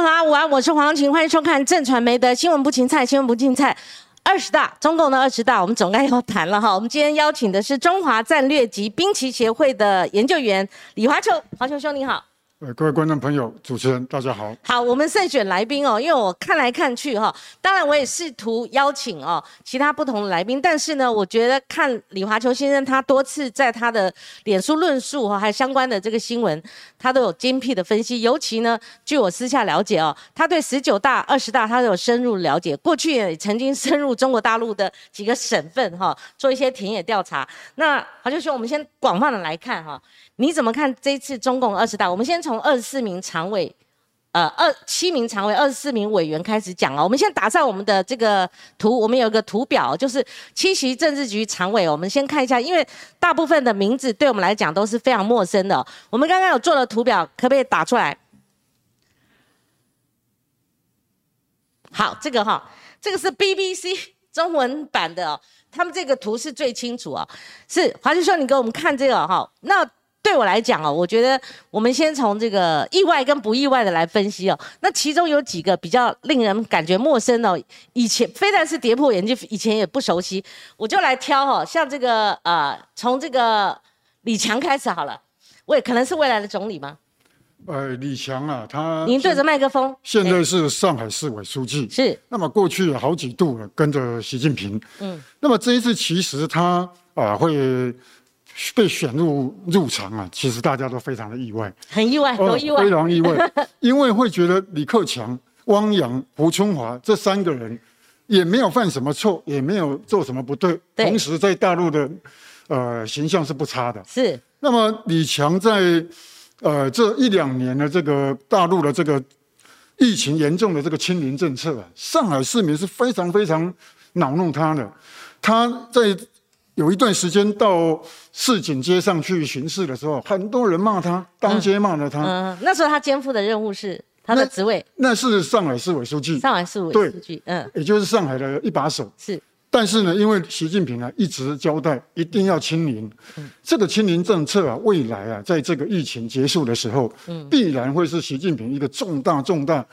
朋友午安，我是黄晴，欢迎收看正传媒的新闻不芹菜，新闻不芹菜。二十大，中共的二十大，我们总该要谈了哈。我们今天邀请的是中华战略及兵棋协会的研究员李华秋，华秋兄你好。呃，各位观众朋友，主持人大家好。好，我们慎选来宾哦，因为我看来看去哈，当然我也试图邀请哦其他不同的来宾，但是呢，我觉得看李华秋先生他多次在他的脸书论述哈，还有相关的这个新闻，他都有精辟的分析。尤其呢，据我私下了解哦，他对十九大、二十大他都有深入了解，过去也曾经深入中国大陆的几个省份哈，做一些田野调查。那华秋兄，我们先广泛的来看哈。你怎么看这一次中共二十大？我们先从从二十四名常委，呃，二七名常委，二十四名委员开始讲啊。我们先打上我们的这个图，我们有个图表，就是七席政治局常委。我们先看一下，因为大部分的名字对我们来讲都是非常陌生的。我们刚刚有做了图表，可不可以打出来？好，这个哈，这个是 BBC 中文版的，他们这个图是最清楚啊。是华师兄，你给我们看这个哈，那。对我来讲哦，我觉得我们先从这个意外跟不意外的来分析哦。那其中有几个比较令人感觉陌生哦，以前非但是跌破眼镜，以前也不熟悉，我就来挑哦。像这个呃，从这个李强开始好了，喂可能是未来的总理吗？呃，李强啊，他您对着麦克风，现在是上海市委书记，是。那么过去好几度跟着习近平，嗯。那么这一次其实他啊会。被选入入场啊，其实大家都非常的意外，很意外，多意外，非常意外，因为会觉得李克强、汪洋、胡春华这三个人也没有犯什么错，也没有做什么不对，同时在大陆的呃形象是不差的。是。那么李强在呃这一两年的这个大陆的这个疫情严重的这个清零政策啊，上海市民是非常非常恼怒他的，他在。有一段时间到市井街上去巡视的时候，很多人骂他，当街骂了他。嗯，那时候他肩负的任务是他的职位，那是上海市委书记。上海市委书记，嗯，也就是上海的一把手。是，但是呢，因为习近平啊一直交代一定要清零，这个清零政策啊，未来啊，在这个疫情结束的时候，嗯，必然会是习近平一个重大重大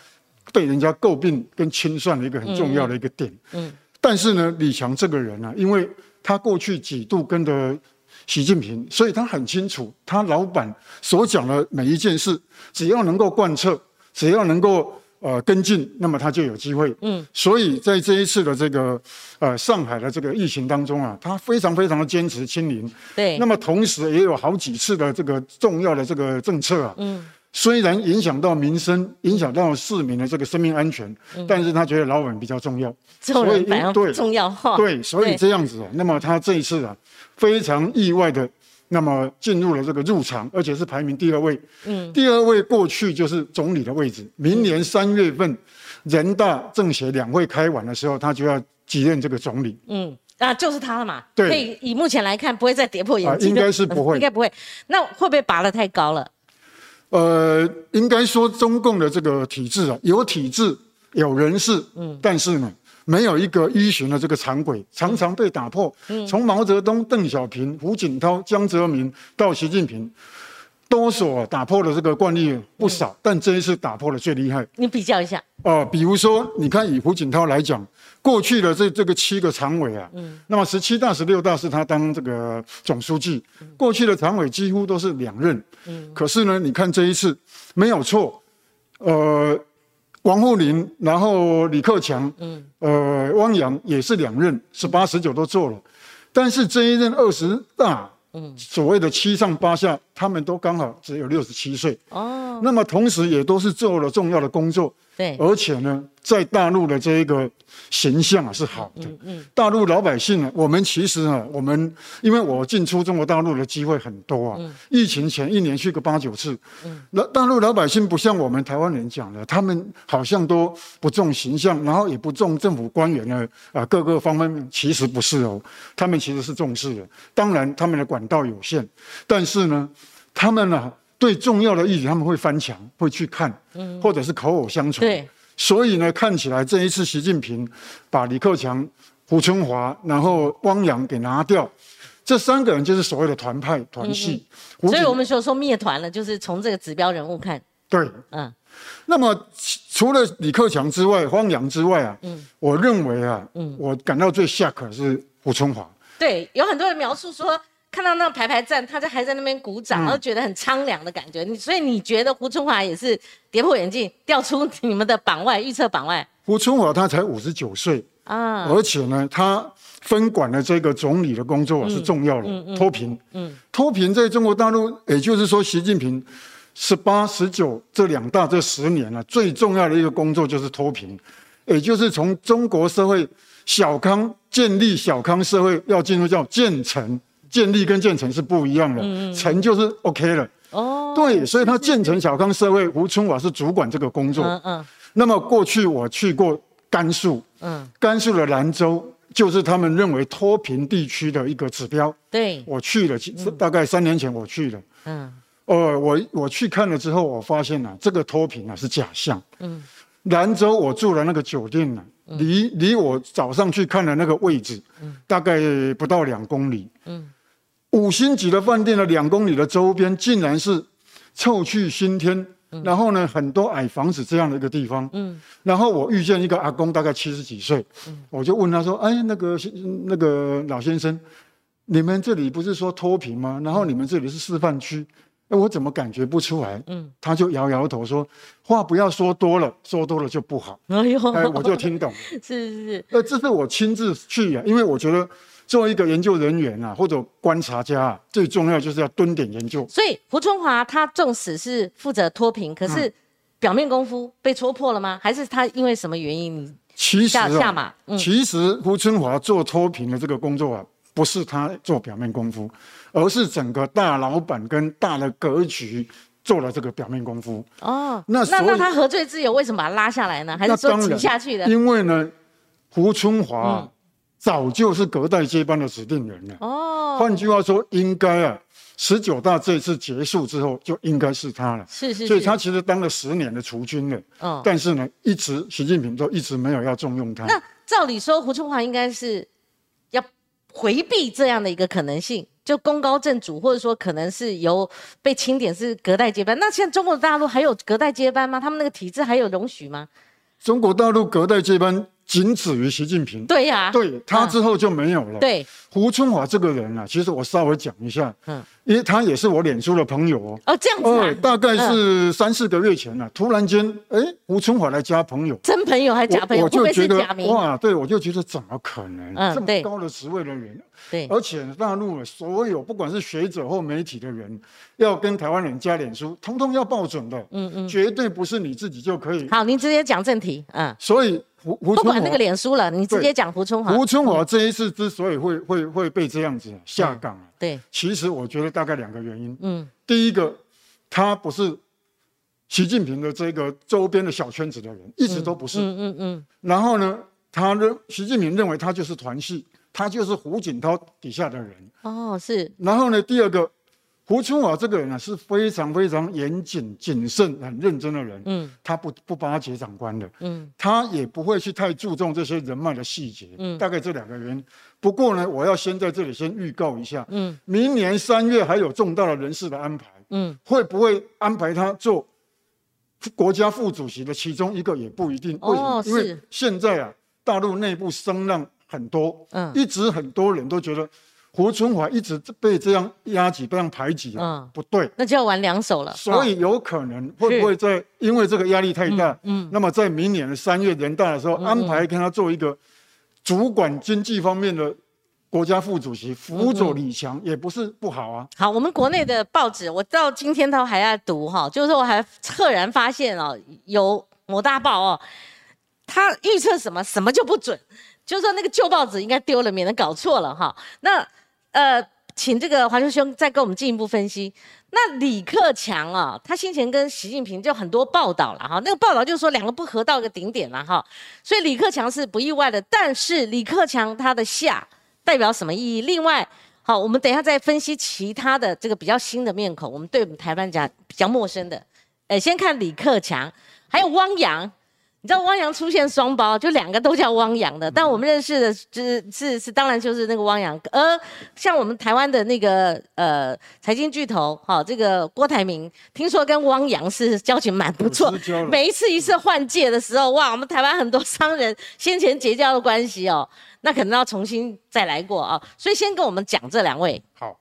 被人家诟病跟清算的一个很重要的一个点。嗯，但是呢，李强这个人呢，因为他过去几度跟着习近平，所以他很清楚，他老板所讲的每一件事，只要能够贯彻，只要能够呃跟进，那么他就有机会。嗯，所以在这一次的这个呃上海的这个疫情当中啊，他非常非常的坚持清零。对。那么同时也有好几次的这个重要的这个政策啊。嗯。虽然影响到民生，影响到市民的这个生命安全，但是他觉得老板比较重要，所以对。重要哈，对，所以这样子啊，那么他这一次啊，非常意外的，那么进入了这个入场，而且是排名第二位，嗯，第二位过去就是总理的位置，明年三月份人大政协两会开完的时候，他就要继任这个总理，嗯，啊，就是他了嘛，对，可以以目前来看不会再跌破眼镜，应该是不会，应该不会，那会不会拔得太高了？呃，应该说中共的这个体制啊，有体制有人事，嗯，但是呢，没有一个依循的这个常轨，常常被打破。嗯，从毛泽东、邓小平、胡锦涛、江泽民到习近平，多所打破的这个惯例不少，但这一次打破的最厉害。你比较一下。哦，比如说，你看以胡锦涛来讲。过去的这这个七个常委啊，嗯，那么十七大、十六大是他当这个总书记，过去的常委几乎都是两任，嗯，可是呢，你看这一次没有错，呃，王沪宁，然后李克强，嗯，呃，汪洋也是两任，十八、十九都做了，但是这一任二十大，嗯，所谓的七上八下，他们都刚好只有六十七岁，哦，那么同时也都是做了重要的工作。对，而且呢，在大陆的这一个形象啊是好的。嗯嗯，大陆老百姓呢，我们其实啊，我们因为我进出中国大陆的机会很多啊。嗯。疫情前一年去个八九次。嗯。那大陆老百姓不像我们台湾人讲的，他们好像都不重形象，然后也不重政府官员的啊各个方面，其实不是哦，他们其实是重视的。当然，他们的管道有限，但是呢，他们呢。对重要的议题，他们会翻墙，会去看，或者是口口相传。对，所以呢，看起来这一次习近平把李克强、胡春华，然后汪洋给拿掉，这三个人就是所谓的团派团系。所以我们说说灭团了，就是从这个指标人物看。对，嗯。那么除了李克强之外，汪洋之外啊，嗯，我认为啊，嗯，我感到最下可是胡春华。对，有很多人描述说，看到那个排排站，他在还在那边鼓掌，然后觉得很苍凉的感觉。你所以你觉得胡春华也是跌破眼镜，掉出你们的榜外预测榜外？胡春华他才五十九岁啊，而且呢，他分管的这个总理的工作是重要的，脱贫。嗯，脱贫在中国大陆，也就是说，习近平十八、十九这两大这十年呢，最重要的一个工作就是脱贫，也就是从中国社会小康建立小康社会，要进入叫建成，建立跟建成是不一样的，成就是 OK 了。哦，对，所以他建成小康社会，吴春华是主管这个工作。嗯嗯。那么过去我去过甘肃，嗯，甘肃的兰州就是他们认为脱贫地区的一个指标。对，我去了，大概三年前我去了，嗯，哦，我我去看了之后，我发现啊，这个脱贫啊是假象。嗯，兰州我住的那个酒店呢，离离我早上去看的那个位置，嗯，大概不到两公里。嗯，五星级的饭店的两公里的周边，竟然是臭气熏天。然后呢，很多矮房子这样的一个地方，嗯，然后我遇见一个阿公，大概七十几岁，嗯，我就问他说：“哎，那个那个老先生，你们这里不是说脱贫吗？然后你们这里是示范区，哎，我怎么感觉不出来？”嗯，他就摇摇头说：“话不要说多了，说多了就不好。”哎呦，哎，我就听懂了，是是是，呃，这是我亲自去啊，因为我觉得。作为一个研究人员啊，或者观察家啊，最重要就是要蹲点研究。所以胡春华他纵使是负责脱贫，可是表面功夫被戳破了吗？还是他因为什么原因下下马？其实胡春华做脱贫的这个工作啊，不是他做表面功夫，而是整个大老板跟大的格局做了这个表面功夫。哦，那那那他何罪之有？为什么把他拉下来呢？还是说挤下去的？因为呢，胡春华。早就是隔代接班的指定人了。哦，换句话说，应该啊，十九大这次结束之后，就应该是他了。是是。所以他其实当了十年的储君了。哦。但是呢，一直习近平都一直没有要重用他。那照理说，胡春华应该是要回避这样的一个可能性，就功高震主，或者说可能是由被清点是隔代接班。那现在中国大陆还有隔代接班吗？他们那个体制还有容许吗？中国大陆隔代接班。仅止于习近平，对呀，对他之后就没有了。对。胡春华这个人啊，其实我稍微讲一下，嗯，因为他也是我脸书的朋友哦。哦，这样子哦，大概是三四个月前了，突然间，哎，胡春华来加朋友，真朋友还假朋友？我就觉得哇，对我就觉得怎么可能？这么高的职位的人，对，而且大陆所有不管是学者或媒体的人，要跟台湾人加脸书，通通要报准的，嗯嗯，绝对不是你自己就可以。好，您直接讲正题，嗯，所以。胡胡不管那个脸书了，你直接讲胡春华。胡春华这一次之所以会会会被这样子下岗啊，对，其实我觉得大概两个原因。嗯，第一个，他不是习近平的这个周边的小圈子的人，一直都不是。嗯嗯嗯。然后呢，他认习近平认为他就是团系，他就是胡锦涛底下的人。哦，是。然后呢，第二个。胡春华这个人呢是非常非常严谨、谨慎、很认真的人。嗯，他不不巴结长官的。嗯，他也不会去太注重这些人脉的细节。嗯，大概这两个原因。不过呢，我要先在这里先预告一下。嗯，明年三月还有重大的人事的安排。嗯，会不会安排他做国家副主席的其中一个也不一定。为什么？因为现在啊，大陆内部声浪很多。嗯，一直很多人都觉得。胡春华一直被这样压挤、被这样排挤啊，不对，那就要玩两手了。所以有可能会不会在因为这个压力太大，嗯，那么在明年的三月人大的时候安排跟他做一个主管经济方面的国家副主席，辅佐李强也不是不好啊。好，我们国内的报纸，我到今天都还在读哈，就是我还赫然发现哦，有某大报哦，他预测什么什么就不准，就是说那个旧报纸应该丢了，免得搞错了哈。那呃，请这个华秋兄再跟我们进一步分析。那李克强啊，他先前跟习近平就很多报道了哈，那个报道就是说两个不合到一个顶点了哈，所以李克强是不意外的。但是李克强他的下代表什么意义？另外，好，我们等一下再分析其他的这个比较新的面孔，我们对我们台湾讲比较陌生的。呃，先看李克强，还有汪洋。你知道汪洋出现双胞，就两个都叫汪洋的，但我们认识的是是是，当然就是那个汪洋。而像我们台湾的那个呃财经巨头，哈，这个郭台铭，听说跟汪洋是交情蛮不错。每一次一次换届的时候，哇，我们台湾很多商人先前结交的关系哦，那可能要重新再来过啊。所以先跟我们讲这两位。好，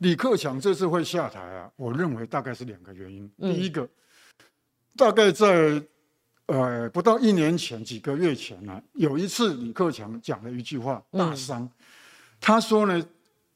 李克强这次会下台啊，我认为大概是两个原因。第一个，大概在。呃，不到一年前，几个月前呢，有一次李克强讲了一句话，大伤。他说呢，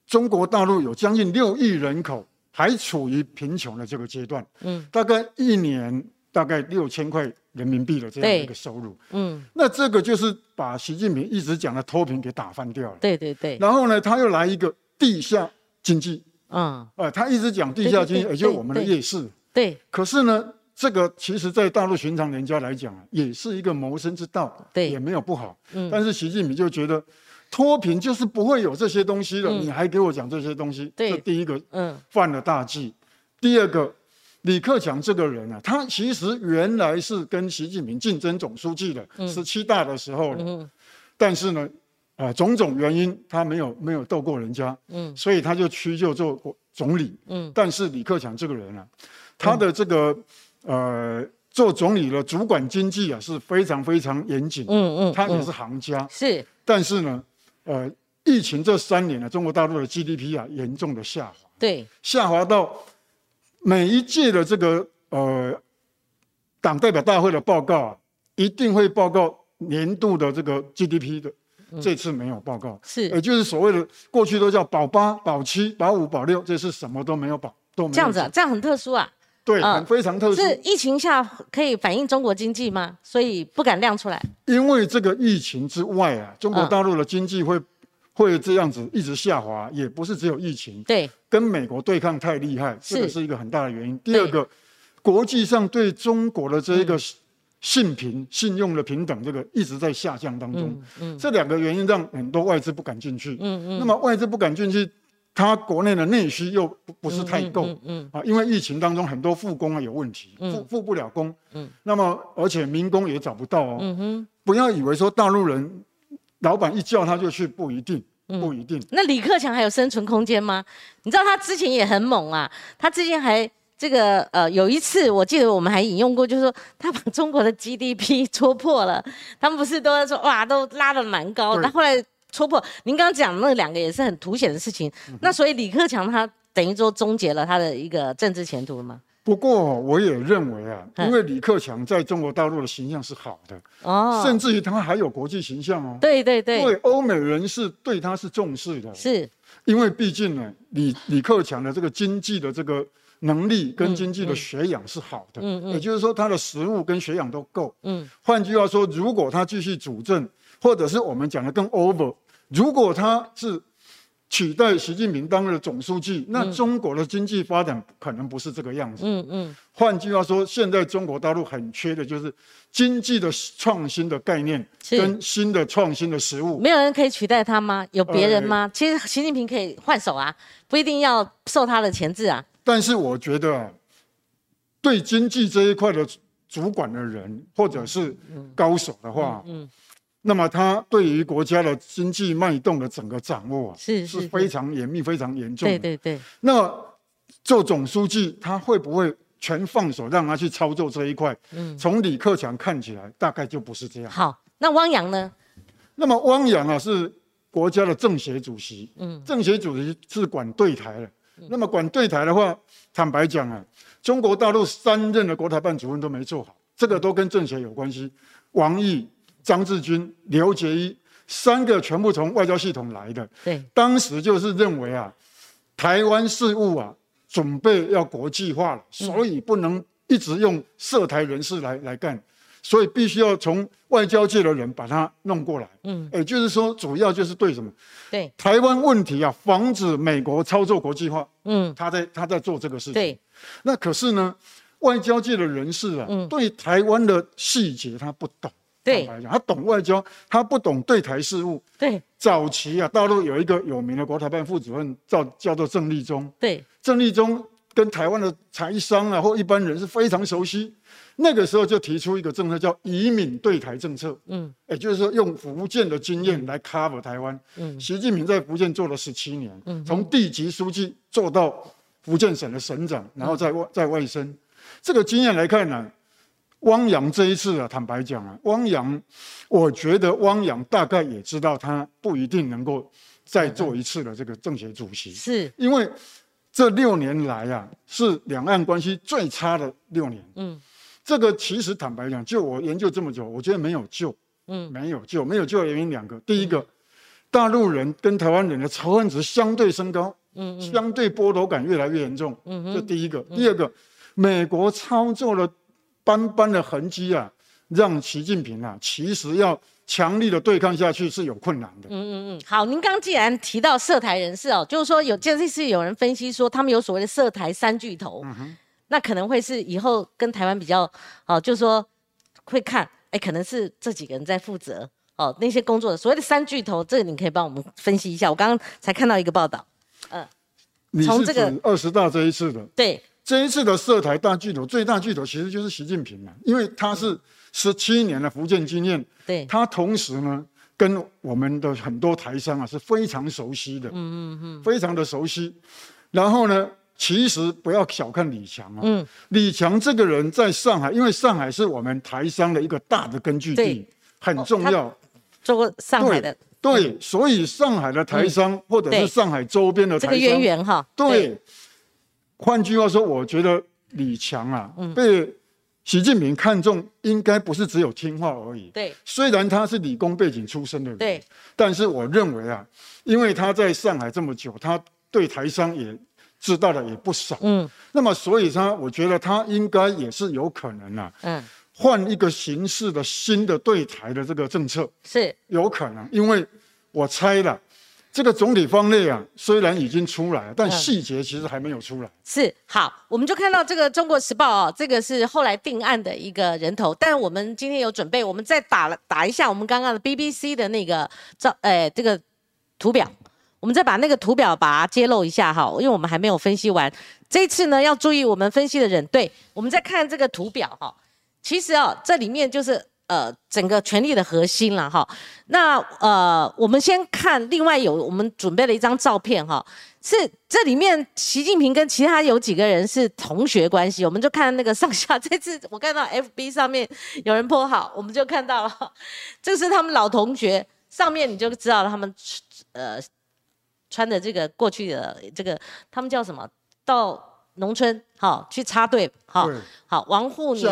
中国大陆有将近六亿人口还处于贫穷的这个阶段，嗯，大概一年大概六千块人民币的这样一个收入，嗯，那这个就是把习近平一直讲的脱贫给打翻掉了。对对对。然后呢，他又来一个地下经济，嗯，呃，他一直讲地下经济，也就是我们的夜市。对。可是呢？这个其实，在大陆寻常人家来讲啊，也是一个谋生之道，对，也没有不好。嗯，但是习近平就觉得脱贫就是不会有这些东西了，你还给我讲这些东西，这第一个，嗯，犯了大忌。第二个，李克强这个人啊，他其实原来是跟习近平竞争总书记的，十七大的时候，嗯，但是呢，啊，种种原因他没有没有斗过人家，嗯，所以他就屈就做总理，嗯，但是李克强这个人啊，他的这个。呃，做总理的主管经济啊是非常非常严谨，嗯嗯，他也是行家，是。但是呢，呃，疫情这三年呢，中国大陆的 GDP 啊严重的下滑，对，下滑到每一届的这个呃党代表大会的报告啊，一定会报告年度的这个 GDP 的，这次没有报告，是，也就是所谓的过去都叫保八、保七、保五、保六，这次什么都没有保，都没有。这样子，啊，这样很特殊啊。对，很非常特殊。是疫情下可以反映中国经济吗？所以不敢亮出来。因为这个疫情之外啊，中国大陆的经济会会这样子一直下滑，也不是只有疫情。对，跟美国对抗太厉害，这个是一个很大的原因。第二个，国际上对中国的这一个信评、信用的平等，这个一直在下降当中。嗯嗯，这两个原因让很多外资不敢进去。嗯嗯，那么外资不敢进去。它国内的内需又不不是太够，嗯啊，因为疫情当中很多复工啊有问题，复复不了工，嗯，那么而且民工也找不到哦，嗯哼，不要以为说大陆人老板一叫他就去，不一定，不一定。那李克强还有生存空间吗？你知道他之前也很猛啊，他之前还这个呃有一次我记得我们还引用过，就是说他把中国的 GDP 戳破了，他们不是都在说哇都拉得蛮高，但后来。戳破。您刚刚讲那两个也是很凸显的事情，那所以李克强他等于说终结了他的一个政治前途了吗？不过我也认为啊，因为李克强在中国大陆的形象是好的哦，甚至于他还有国际形象哦。对对对，对欧美人士对他是重视的，是。因为毕竟呢，李李克强的这个经济的这个能力跟经济的学养是好的，嗯嗯，也就是说他的食物跟学养都够，嗯，换句话说，如果他继续主政。或者是我们讲的更 over，如果他是取代习近平当了总书记，那中国的经济发展可能不是这个样子。嗯嗯。换句话说，现在中国大陆很缺的就是经济的创新的概念跟新的创新的食物。没有人可以取代他吗？有别人吗？其实习近平可以换手啊，不一定要受他的钳制啊。但是我觉得，对经济这一块的主管的人或者是高手的话，嗯。那么他对于国家的经济脉动的整个掌握是是非常严密、非常严重。对对对。那做总书记，他会不会全放手让他去操作这一块？嗯。从李克强看起来，大概就不是这样。好，那汪洋呢？那么汪洋啊，是国家的政协主席。嗯。政协主席是管对台的。那么管对台的话，坦白讲啊，中国大陆三任的国台办主任都没做好，这个都跟政协有关系。王毅。张志军、刘杰一三个全部从外交系统来的，对，当时就是认为啊，台湾事务啊准备要国际化了，所以不能一直用涉台人士来来干，所以必须要从外交界的人把它弄过来。嗯，也就是说，主要就是对什么？对台湾问题啊，防止美国操作国际化。嗯，他在他在做这个事情。对，那可是呢，外交界的人士啊，对台湾的细节他不懂。对，他懂外交，他不懂对台事务。对，早期啊，大陆有一个有名的国台办副主任叫叫做郑立忠。对，郑立忠跟台湾的财商啊或一般人是非常熟悉。那个时候就提出一个政策叫移民对台政策，嗯，也就是说用福建的经验来 cover 台湾。嗯，习近平在福建做了十七年，嗯，从地级书记做到福建省的省长，然后在外在外省。这个经验来看呢，汪洋这一次啊，坦白讲啊，汪洋，我觉得汪洋大概也知道他不一定能够再做一次的这个政协主席，是因为这六年来啊，是两岸关系最差的六年。嗯。这个其实坦白讲，就我研究这么久，我觉得没有救，嗯，没有救，没有救的原因两个。第一个，大陆人跟台湾人的仇恨值相对升高，嗯嗯，相对剥夺感越来越严重，嗯这第一个。第二个，美国操作了斑斑的痕迹啊，让习近平啊，其实要强力的对抗下去是有困难的。嗯嗯嗯。好，您刚既然提到涉台人士哦，就是说有这次有人分析说，他们有所谓的涉台三巨头。嗯。那可能会是以后跟台湾比较，哦，就是说会看，哎，可能是这几个人在负责，哦，那些工作的所谓的三巨头，这个你可以帮我们分析一下。我刚刚才看到一个报道，嗯，从这个二十大这一次的，对，这一次的涉台大巨头，最大巨头其实就是习近平嘛，因为他是十七年的福建经验，对，他同时呢跟我们的很多台商啊是非常熟悉的，嗯嗯嗯，非常的熟悉，然后呢。其实不要小看李强啊，嗯，李强这个人在上海，因为上海是我们台商的一个大的根据地，很重要。做过上海的，对，所以上海的台商或者是上海周边的台商，这个渊源哈，对。换句话说，我觉得李强啊，被习近平看中，应该不是只有听话而已。对，虽然他是理工背景出身的人，对，但是我认为啊，因为他在上海这么久，他对台商也。知道的也不少，嗯，那么所以他，我觉得他应该也是有可能啊，嗯，换一个形式的新的对台的这个政策。是。有可能，因为我猜了，这个总体方略啊，虽然已经出来，但细节其实还没有出来。是好，我们就看到这个《中国时报》哦，这个是后来定案的一个人头，但我们今天有准备，我们再打了打一下我们刚刚的 BBC 的那个照，哎，这个图表。我们再把那个图表把它揭露一下哈，因为我们还没有分析完。这次呢，要注意我们分析的人，对，我们再看这个图表哈。其实哦，这里面就是呃整个权力的核心了哈。那呃，我们先看另外有我们准备了一张照片哈，是这里面习近平跟其他有几个人是同学关系，我们就看那个上下。这次我看到 FB 上面有人泼好，我们就看到了，这是他们老同学，上面你就知道了他们呃。穿的这个过去的这个，他们叫什么？到农村哈去插队哈。好，王沪宁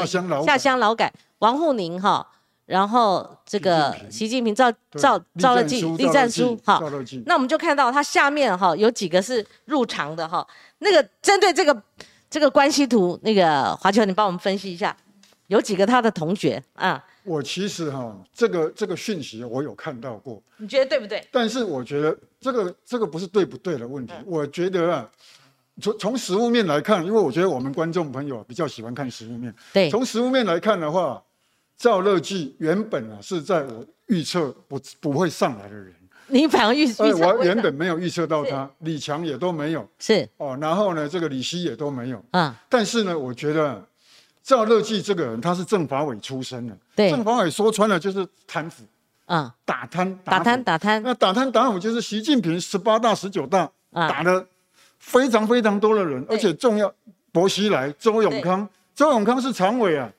下乡劳改，王沪宁哈，然后这个习近平赵赵赵乐际栗战书哈。那我们就看到他下面哈有几个是入场的哈。那个针对这个这个关系图，那个华侨你帮我们分析一下，有几个他的同学啊？我其实哈，这个这个讯息我有看到过，你觉得对不对？但是我觉得这个这个不是对不对的问题。我觉得啊，从从实物面来看，因为我觉得我们观众朋友比较喜欢看实物面。对，从实物面来看的话，赵乐际原本啊是在我预测不不会上来的人。你反而预预测？我原本没有预测到他，李强也都没有。是哦，然后呢，这个李希也都没有。嗯，但是呢，我觉得。赵乐际这个人，他是政法委出身的。对，政法委说穿了就是贪腐，嗯，打贪打贪打贪。那打贪打腐就是习近平十八大、十九大打了非常非常多的人，而且重要，薄熙来、周永康，周永康是常委啊。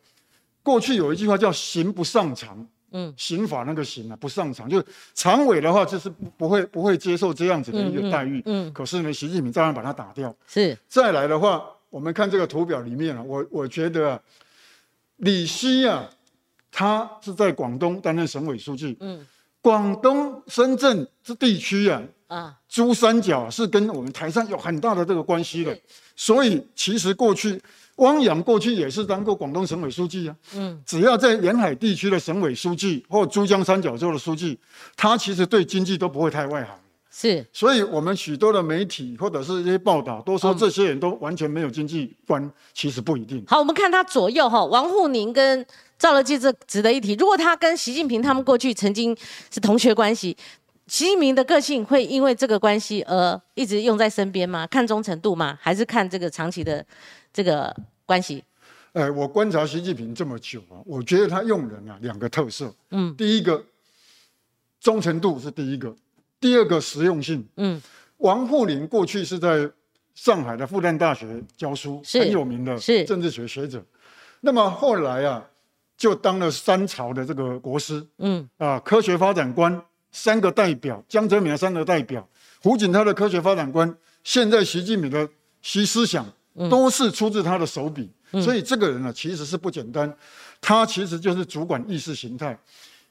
过去有一句话叫“刑不上常”，嗯，刑法那个刑啊不上常，就是常委的话就是不会不会接受这样子的一个待遇。嗯，可是呢，习近平照样把他打掉。是，再来的话。我们看这个图表里面啊，我我觉得啊，李希啊，他是在广东担任省委书记。嗯，广东深圳这地区啊，啊，珠三角是跟我们台上有很大的这个关系的。所以其实过去汪洋过去也是当过广东省委书记啊。嗯，只要在沿海地区的省委书记或珠江三角洲的书记，他其实对经济都不会太外行。是，所以我们许多的媒体或者是一些报道都说这些人都完全没有经济观，其实不一定。好，我们看他左右哈，王沪宁跟赵乐际这值得一提。如果他跟习近平他们过去曾经是同学关系，习近平的个性会因为这个关系而一直用在身边吗？看忠诚度吗？还是看这个长期的这个关系？呃，我观察习近平这么久啊，我觉得他用人啊两个特色，嗯，第一个忠诚度是第一个，第二个实用性，嗯，王沪宁过去是在上海的复旦大学教书，很有名的政治学学者，那么后来啊，就当了三朝的这个国师，嗯，啊，科学发展观三个代表，江泽民的三个代表，胡锦涛的科学发展观，现在习近平的习思想，都是出自他的手笔。所以这个人呢，其实是不简单，他其实就是主管意识形态。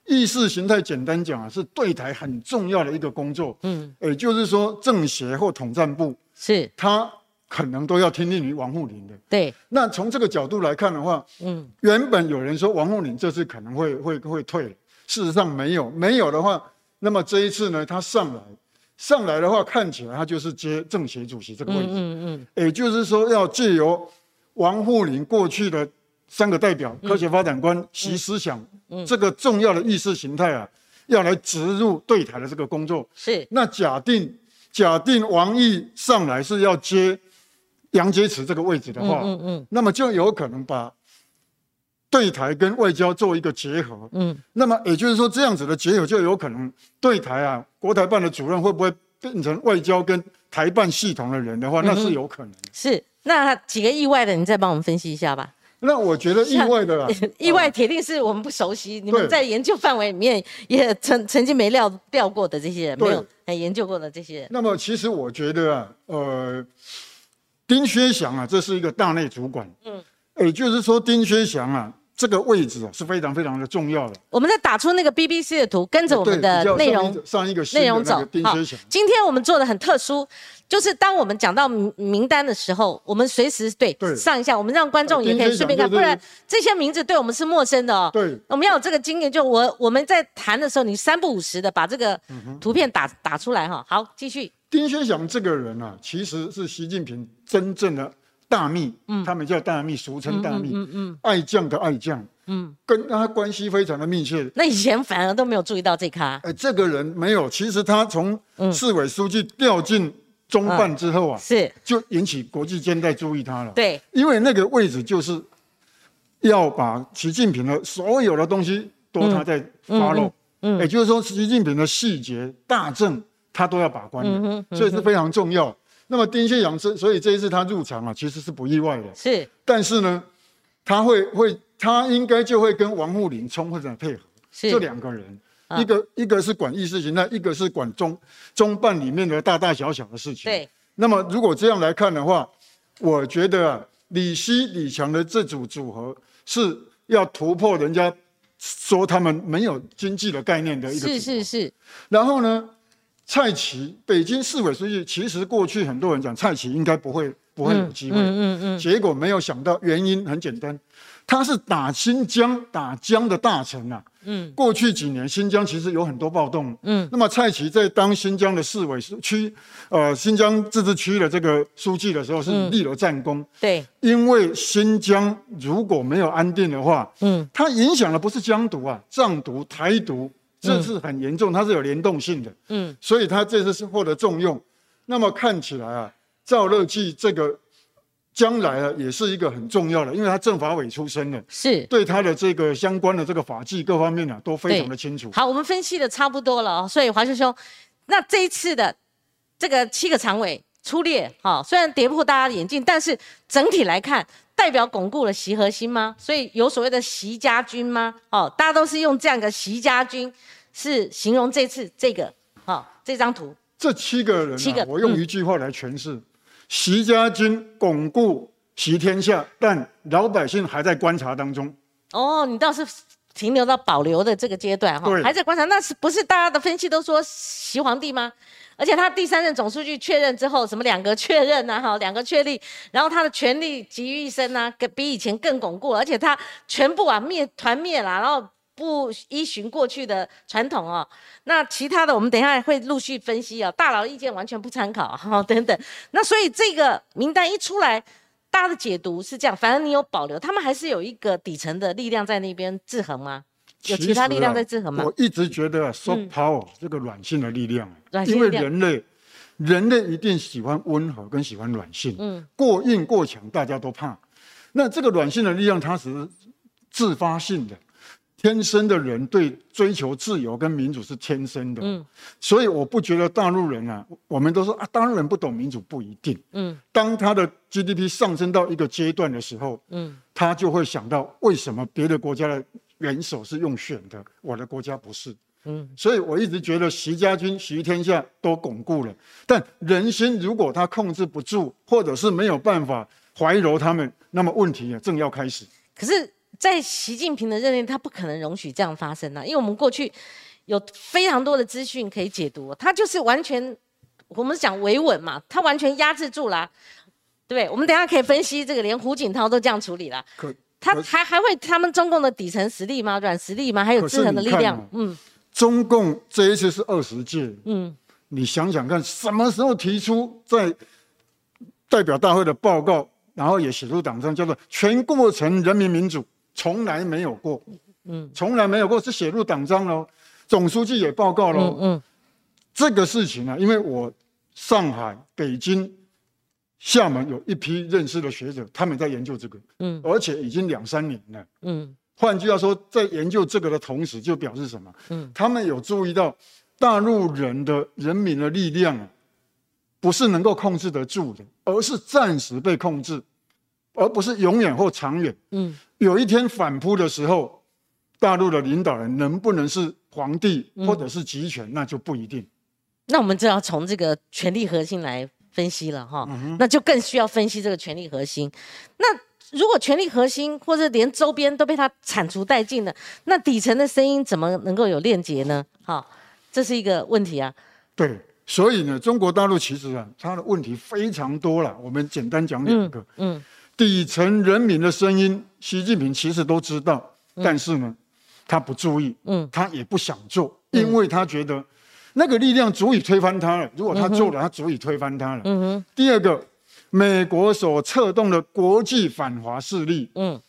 意识形态简单讲啊，是对台很重要的一个工作。嗯，也就是说，政协或统战部是他可能都要听令于王沪宁的。对。那从这个角度来看的话，嗯，原本有人说王沪宁这次可能会会会退了，事实上没有，没有的话，那么这一次呢，他上来上来的话，看起来他就是接政协主席这个位置。嗯嗯。也就是说，要借由王沪宁过去的三个代表，科学发展观、习思想，这个重要的意识形态啊，要来植入对台的这个工作。是。那假定假定王毅上来是要接杨洁篪这个位置的话，嗯嗯，那么就有可能把对台跟外交做一个结合。嗯。那么也就是说，这样子的结合就有可能对台啊，国台办的主任会不会变成外交跟台办系统的人的话，那是有可能。是。那几个意外的，你再帮我们分析一下吧。那我觉得意外的啦，意外铁定是我们不熟悉。你们在研究范围里面也曾曾经没料料过的这些人，没有研究过的这些人。那么其实我觉得啊，呃，丁薛祥啊，这是一个大内主管。嗯，也就是说，丁薛祥啊。这个位置啊是非常非常的重要的。我们在打出那个 BBC 的图，跟着我们的内容上一个内容走。好，今天我们做的很特殊，就是当我们讲到名单的时候，我们随时对上一下，我们让观众也可以顺便看，不然这些名字对我们是陌生的哦。对，我们要有这个经验，就我我们在谈的时候，你三不五时的把这个图片打打出来哈。好，继续。丁薛祥这个人啊，其实是习近平真正的。大秘，嗯，他们叫大秘，俗称大秘，嗯嗯，爱将的爱将，嗯，跟他关系非常的密切。那以前反而都没有注意到这咖。哎，这个人没有，其实他从市委书记调进中办之后啊，是。就引起国际间在注意他了。对，因为那个位置就是要把习近平的所有的东西都他在发露，嗯，也就是说习近平的细节大政他都要把关的，所以是非常重要。那么丁薛阳这，所以这一次他入场啊，其实是不意外的。是，但是呢，他会会，他应该就会跟王沪宁充分的配合。是，这两个人，一个一个是管意识形态，一个是管中中办里面的大大小小的事情。对。那么如果这样来看的话，我觉得啊，李希李强的这组组合是要突破人家说他们没有经济的概念的一个。是是是。然后呢？蔡奇，北京市委书记，其实过去很多人讲蔡奇应该不会不会有机会，嗯嗯嗯，结果没有想到，原因很简单，他是打新疆打江的大臣呐，嗯，过去几年新疆其实有很多暴动，嗯，那么蔡奇在当新疆的市委区，呃，新疆自治区的这个书记的时候是立了战功，对，因为新疆如果没有安定的话，嗯，它影响的不是疆独啊，藏独、台独。这是很严重，它是有联动性的，嗯，所以他这次是获得重用。那么看起来啊，赵乐际这个将来啊，也是一个很重要的，因为他政法委出身的，是对他的这个相关的这个法纪各方面呢，都非常的清楚。好，我们分析的差不多了哦，所以华师兄，那这一次的这个七个常委出列，哈，虽然跌破大家的眼镜，但是整体来看。代表巩固了习核心吗？所以有所谓的习家军吗？哦，大家都是用这样一个习家军，是形容这次这个，哦，这张图。这七个人，七个，我用一句话来诠释：习家军巩固习天下，但老百姓还在观察当中。哦，你倒是停留到保留的这个阶段哈，还在观察，那是不是大家的分析都说习皇帝吗？而且他第三任总书记确认之后，什么两个确认呐，哈，两个确立，然后他的权力集于一身呐，比以前更巩固，而且他全部啊灭团灭了，然后不依循过去的传统哦。那其他的我们等一下会陆续分析啊，大佬意见完全不参考，哈，等等。那所以这个名单一出来，大家的解读是这样，反正你有保留，他们还是有一个底层的力量在那边制衡吗？有其他力量在制衡吗？我一直觉得 soft power 这个软性的力量，因为软性力量人类人类一定喜欢温和跟喜欢软性，嗯过硬过强大家都怕。那这个软性的力量，它是自发性的，天生的人对追求自由跟民主是天生的。嗯所以我不觉得大陆人啊，我们都说啊，大陆人不懂民主，不一定。嗯当他的 GDP 上升到一个阶段的时候，嗯他就会想到为什么别的国家的元首是用选的，我的国家不是。嗯所以我一直觉得习家军、习天下都巩固了，但人心如果他控制不住，或者是没有办法怀柔他们，那么问题啊正要开始。可是，在习近平的任内，他不可能容许这样发生啊，因为我们过去有非常多的资讯可以解读，他就是完全，我们讲维稳嘛，他完全压制住了，对？我们等一下可以分析这个，连胡锦涛都这样处理了，可他可还还会他们中共的底层实力吗？软实力吗？还有可是制衡的力量？嗯中共这一次是二十届，嗯你想想看，什么时候提出在代表大会的报告，然后也写入党章，叫做全过程人民民主，从来没有过，嗯从来没有过，是写入党章喽。总书记也报告喽。嗯嗯这个事情呢、因为我上海、北京、厦门有一批认识的学者，他们在研究这个，嗯而且已经两三年了。嗯换句话说，在研究这个的同时，就表示什么？嗯他们有注意到大陆人的人民的力量啊，不是能够控制得住的，而是暂时被控制，而不是永远或长远。嗯有一天反扑的时候，大陆的领导人能不能是皇帝嗯或者是集权，那就不一定。那我们就要从这个权力核心来分析了哈，嗯那就更需要分析这个权力核心。那如果权力核心或者连周边都被他铲除殆尽了，那底层的声音怎么能够有链接呢？哈，这是一个问题啊。对，所以呢，中国大陆其实啊，它的问题非常多了。我们简单讲两个。嗯底层人民的声音，习近平其实都知道，但是呢，他不注意，嗯。他也不想做，因为他觉得那个力量足以推翻他了。如果他做了，他足以推翻他了。嗯哼。第二个，美国所策动的国际反华势力，嗯。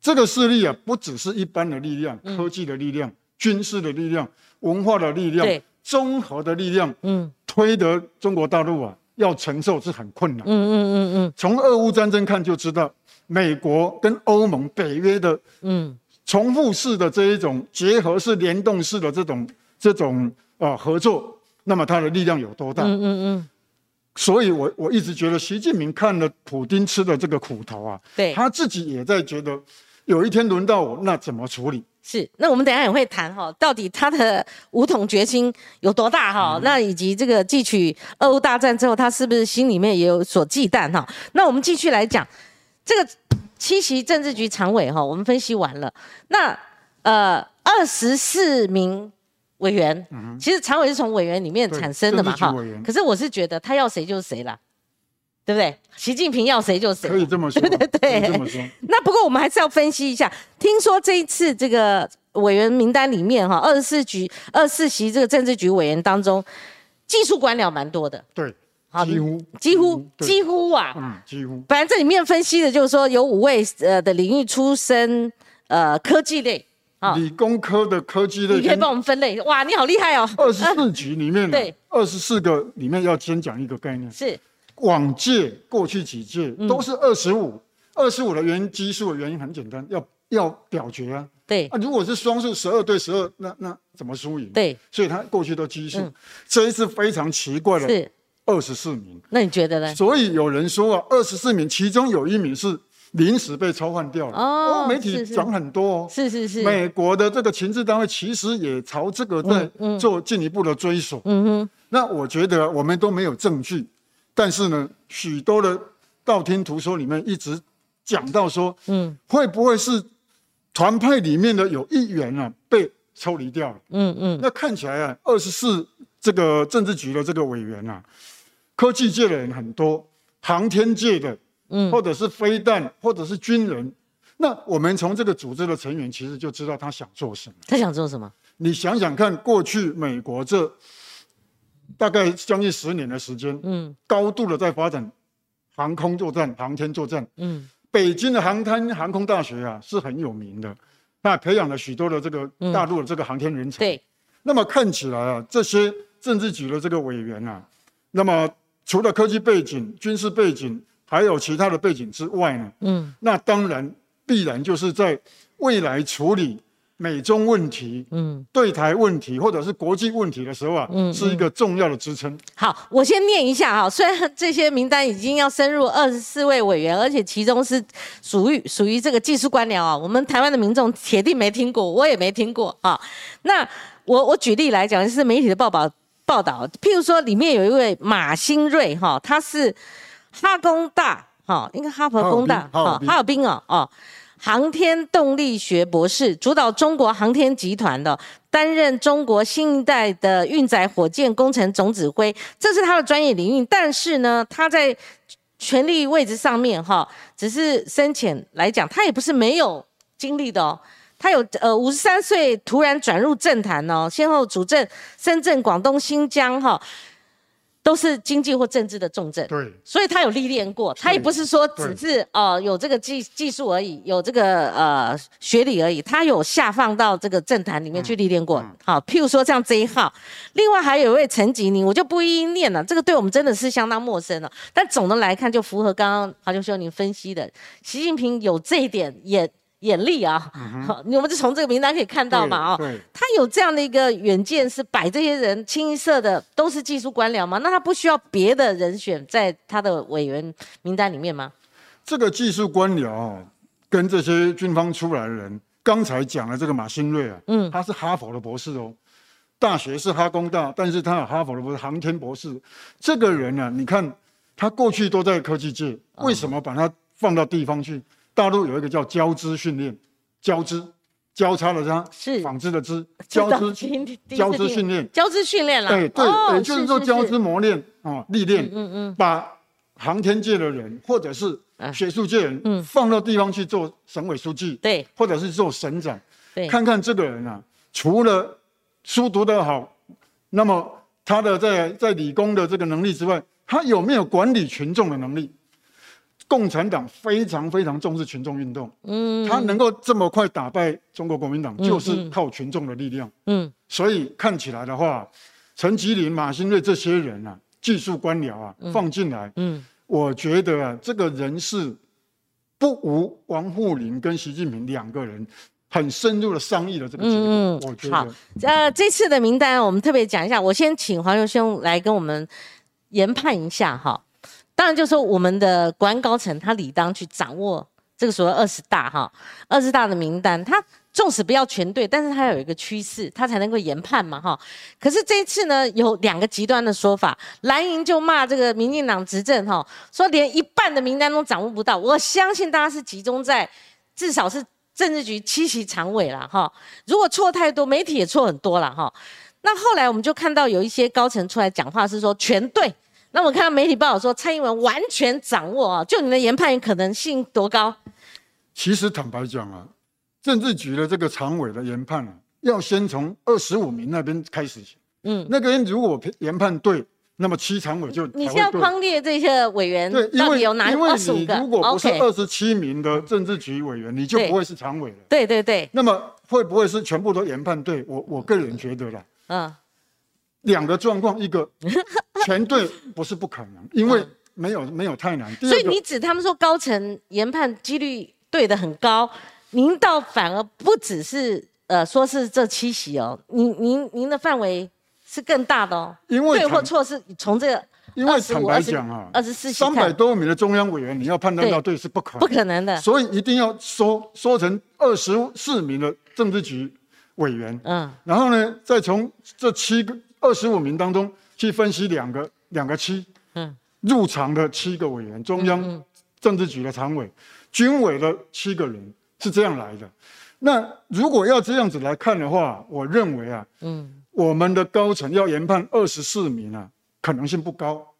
这个势力啊，不只是一般的力量，科技的力量、军事的力量、文化的力量对、综合的力量，嗯。推得中国大陆啊要承受是很困难嗯。嗯嗯嗯从俄乌战争看就知道，美国跟欧盟、北约的嗯重复式的这一种结合式、联动式的这种这种啊、呃合作，那么它的力量有多大？嗯嗯嗯，所以我我一直觉得，习近平看了普京吃的这个苦头啊，对，他自己也在觉得，有一天轮到我，那怎么处理？是。那我们等一下也会谈哈，到底他的 武统决心有多大哈？那以及这个汲取俄乌大战之后，他是不是心里面也有所忌惮哈？那我们继续来讲这个七席政治局常委哈，我们分析完了。那呃，二十四名委员，其实常委是从委员里面对产生的嘛哈。可是我是觉得他要谁就是谁啦，对不对？习近平要谁就谁。可以这么说，对对对这么说。那不过我们还是要分析一下，听说这一次这个委员名单里面哈，二十四局、二十四席这个政治局委员当中，技术官僚蛮多的，对，好几乎几乎对几乎啊。嗯，几乎反正这里面分析的就是说有五位呃的领域出身，呃科技类，啊，理工科的科技类你可以帮我们分类。哇，你好厉害哦！二十四局里面，对，二十四个里面要先讲一个概念，是，往届过去几届嗯都是二十五，二十五的原因基数的原因很简单，要要表决啊。对啊，如果是双数十二对十二，那那怎么输赢？，对所以他过去都基数，嗯这一次非常奇怪的是。二十四名，那你觉得呢？所以有人说啊，二十四名其中有一名是临时被抽换掉了。哦媒体讲很多哦。是是是，美国的这个情治单位其实也朝这个在做进一步的追索。嗯哼，那我觉得我们都没有证据，但是呢，许多的道听途说里面一直讲到说，嗯会不会是团派里面的有一员啊被抽离掉了？嗯嗯，那看起来啊，二十四这个政治局的这个委员啊，科技界的人很多，航天界的，嗯或者是飞弹，或者是军人。那我们从这个组织的成员，其实就知道他想做什么。他想做什么？你想想看，过去美国这大概将近十年的时间，嗯高度的在发展航空作战、航天作战。嗯北京的航天航空大学啊是很有名的，那培养了许多的这个大陆的这个航天人才。对，那么看起来啊，这些政治局的这个委员啊，那么除了科技背景、军事背景，还有其他的背景之外呢，嗯，那当然必然就是在未来处理。美中问题，嗯，对台问题或者是国际问题的时候啊，嗯，是一个重要的支撑。好，我先念一下哈，虽然这些名单已经要深入二十四位委员，而且其中是属于属于这个技术官僚啊，我们台湾的民众铁定没听过，我也没听过啊。那我我举例来讲，是媒体的报道报道，譬如说里面有一位马新瑞哈，他是哈工大哈，应该哈佛工大哈，哈尔滨哦哦。航天动力学博士，主导中国航天集团的，担任中国新一代的运载火箭工程总指挥，这是他的专业领域。但是呢，他在权力位置上面，哈，只是深浅来讲，他也不是没有经历的哦。他有呃五十三岁突然转入政坛哦，先后主政深圳、广东、新疆，哈。都是经济或政治的重症，对，所以他有历练过，他也不是说只是哦有这个技技术而已，有这个呃学历而已，他有下放到这个政坛里面去历练过。好，譬如说像这一号，另外还有一位陈吉宁，我就不一一念了，这个对我们真的是相当陌生了。但总的来看，就符合刚刚华教授您分析的，习近平有这一点也。眼力啊，我 们就从这个名单可以看到嘛，哦，他有这样的一个远见，是摆这些人清一色的都是技术官僚吗？那他不需要别的人选在他的委员名单里面吗？这个技术官僚跟这些军方出来的人，刚才讲的这个马新瑞啊，嗯，他是哈佛的博士哦，大学是哈工大，但是他有哈佛的博士，航天博士。这个人呢，你看他过去都在科技界，为什么把他放到地方去？大陆有一个叫交织训练，交织交叉的交是。纺织的织，交织交织训练，交织训练了。对对，也就是说交织磨练啊，历练，嗯嗯，把航天界的人或者是学术界人，嗯，放到地方去做省委书记，对，或者是做省长，对，看看这个人啊，除了书读得好，那么他的在在理工的这个能力之外，他有没有管理群众的能力？共产党非常非常重视群众运动，嗯，他能够这么快打败中国国民党，就是靠群众的力量，嗯，所以看起来的话，陈吉林、马新瑞这些人啊，技术官僚啊，放进来，嗯，我觉得啊，这个人是不无王沪宁跟习近平两个人很深入的商议的这个结果，我觉得。好，呃，这次的名单我们特别讲一下，我先请黄友兄来跟我们研判一下哈。当然，就是说我们的国安高层，他理当去掌握这个所谓二十大哈，二十大的名单。他纵使不要全对，但是他有一个趋势，他才能够研判嘛哈。可是这一次呢，有两个极端的说法，蓝营就骂这个民进党执政哈，说连一半的名单都掌握不到。我相信大家是集中在至少是政治局七席常委了哈。如果错太多，媒体也错很多了哈。那后来我们就看到有一些高层出来讲话，是说全对。那我看到媒体报道说，蔡英文完全掌握啊，就你的研判可能性多高？其实坦白讲啊，政治局的这个常委的研判啊，要先从二十五名那边开始。嗯，那个人如果研判对，那么七常委就你现在框列这些委员，对，因为有哪因为你如果不是二十七名的政治局委员，你就不会是常委了。对对对。那么会不会是全部都研判对？我我个人觉得啦，嗯。两个状况，一个 全对不是不可能，因为没有没有太难。所以你指他们说高层研判几率对的很高，您倒反而不只是呃说是这七席哦，您您您的范围是更大的哦。因为对或错是从这个因为坦白讲啊，二十四三百多名的中央委员，你要判断到对是不可能，不可能的。所以一定要缩缩成二十四名的政治局委员，嗯，然后呢，再从这七个。二十五名当中去分析两个两个七，嗯，入场的七个委员，中央政治局的常委，军委的七个人是这样来的。那如果要这样子来看的话，我认为啊，嗯，我们的高层要研判二十四名啊，可能性不高，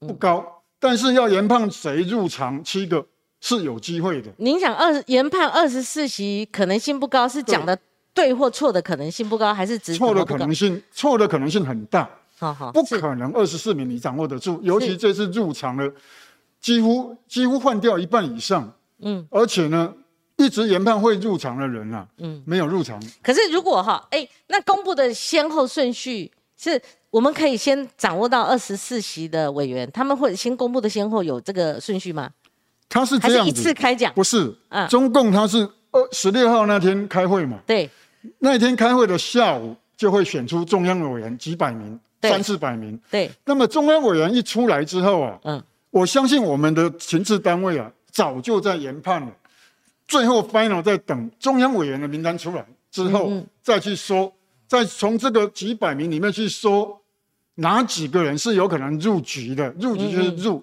不高。但是要研判谁入场七个是有机会的。您讲二研判二十四席可能性不高，是讲的。对或错的可能性不高，还是只错的可能性？错的可能性很大，好好，不可能二十四名你掌握得住。尤其这次入场了，几乎几乎换掉一半以上，嗯，而且呢，一直研判会入场的人啊，嗯，没有入场。可是如果哈，哎，那公布的先后顺序是，我们可以先掌握到二十四席的委员，他们会先公布的先后有这个顺序吗？他是这样子，一次开讲？不是，嗯，中共他是二十六号那天开会嘛，对，那天开会的下午就会选出中央委员几百名，三四百名，对。那么中央委员一出来之后啊，嗯，我相信我们的情治单位啊，早就在研判了。最后 final 在等中央委员的名单出来之后，再去说，再从这个几百名里面去说哪几个人是有可能入局的，入局就是入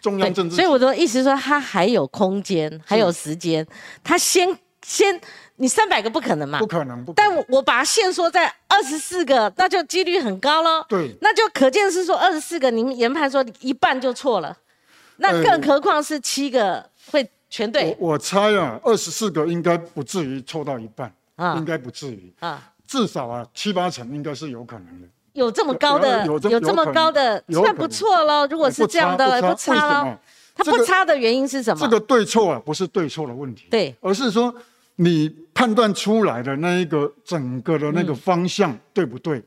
中央政治。所以我的意思说，他还有空间，还有时间，他先先你三百个不可能嘛？不可能，不。但我把线说在二十四个，那就几率很高喽。对，那就可见是说二十四个，你们研判说一半就错了，那更何况是七个会。全对，我我猜啊，二十四个应该不至于错到一半，啊，应该不至于啊，至少啊七八成应该是有可能的。有这么高的，有这么高的，算不错喽。如果是这样的，不差喽。它不差的原因是什么？这个对错啊，不是对错的问题，对，而是说你判断出来的那一个整个的那个方向对不对？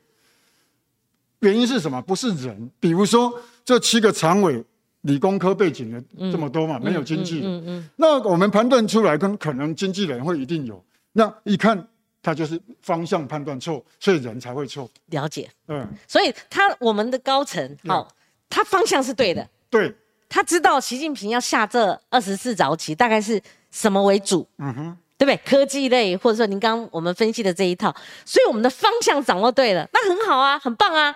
原因是什么？不是人，比如说这七个常委。理工科背景的这么多嘛，没有经济，嗯嗯，那我们判断出来，跟可能经纪人会一定有。那一看，他就是方向判断错，所以人才会错。了解，嗯，所以他我们的高层，好，他方向是对的，对，他知道习近平要下这二十四早起，大概是什么为主，嗯哼，对不对？科技类，或者说您刚我们分析的这一套，所以我们的方向掌握对了，那很好啊，很棒啊，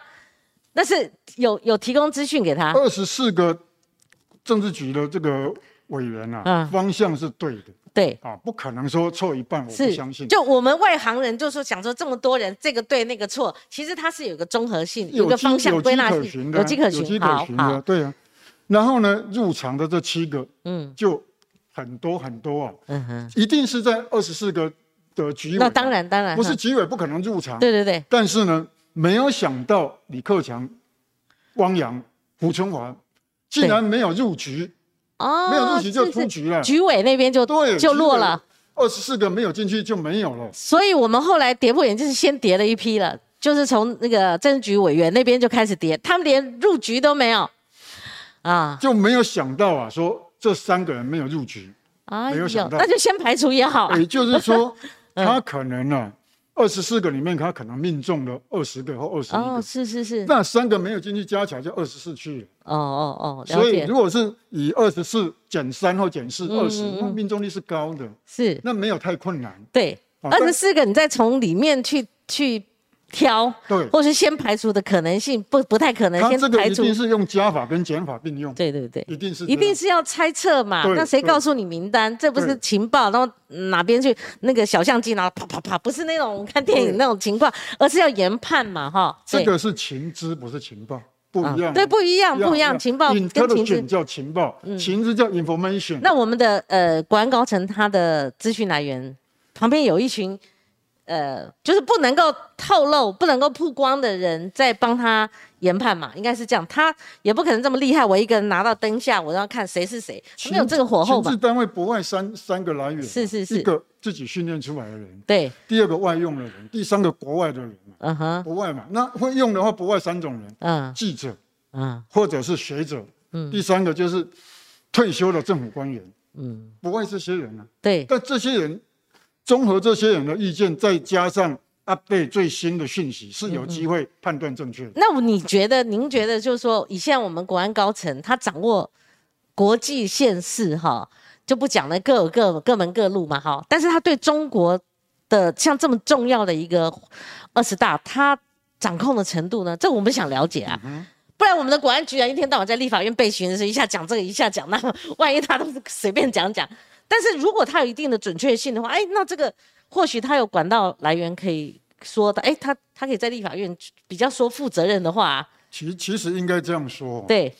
那是有有提供资讯给他，二十四个。政治局的这个委员啊，方向是对的，对啊，不可能说错一半，我不相信。就我们外行人就说，想说这么多人，这个对那个错，其实它是有个综合性，有个方向归纳性，有机可循，有机可循的，对啊。然后呢，入场的这七个，嗯，就很多很多。啊，嗯哼，一定是在二十四个的局委，那当然当然不是局委不可能入场，对对对。但是呢，没有想到李克强、汪洋、胡春华。竟然没有入局，哦，没有入局就出局了，局委那边就对就落了，二十四个没有进去就没有了。所以我们后来跌破眼镜是先跌了一批了，就是从那个政治局委员那边就开始跌，他们连入局都没有，啊，就没有想到啊，说这三个人没有入局，啊，没有想到，那就先排除也好。也就是说，他可能呢。二十四个里面，他可能命中了二十个或二十一个。哦，是是是。那三个没有进去加起来就二十四去了。哦哦哦，所以如果是以二十四减三或减四，二十，那命中率是高的。是。那没有太困难。对，二十四个你再从里面去去。挑，对，或是先排除的可能性不不太可能，先排除。一定是用加法跟减法并用。对对对，一定是一定是要猜测嘛？那谁告诉你名单？这不是情报，然后哪边去那个小相机，然后啪啪啪，不是那种看电影那种情况，而是要研判嘛？哈，这个是情资，不是情报，不一样。对，不一样，不一样。情报跟情资叫情报，情资叫 information。那我们的呃，国安高层他的资讯来源旁边有一群。呃，就是不能够透露、不能够曝光的人在帮他研判嘛，应该是这样。他也不可能这么厉害，我一个人拿到灯下，我要看谁是谁，没有这个火候吧？情单位不外三三个来源，是是是，一个自己训练出来的人，对；第二个外用的人，第三个国外的人，嗯哼，国外嘛，那会用的话，不外三种人，嗯，记者，嗯，或者是学者，嗯，第三个就是退休的政府官员，嗯，不外这些人啊，对，但这些人。综合这些人的意见，再加上 update 最新的讯息，是有机会判断正确。那你觉得？您觉得就是说，以现在我们国安高层，他掌握国际现势，哈，就不讲了，各有各各门各路嘛，哈。但是他对中国的像这么重要的一个二十大，他掌控的程度呢？这我们想了解啊。不然我们的国安局啊，一天到晚在立法院被询的时候，一下讲这个，一下讲那个，万一他都是随便讲讲。但是如果他有一定的准确性的话，哎，那这个或许他有管道来源可以说的，哎，他他可以在立法院比较说负责任的话。其其实应该这样说，对，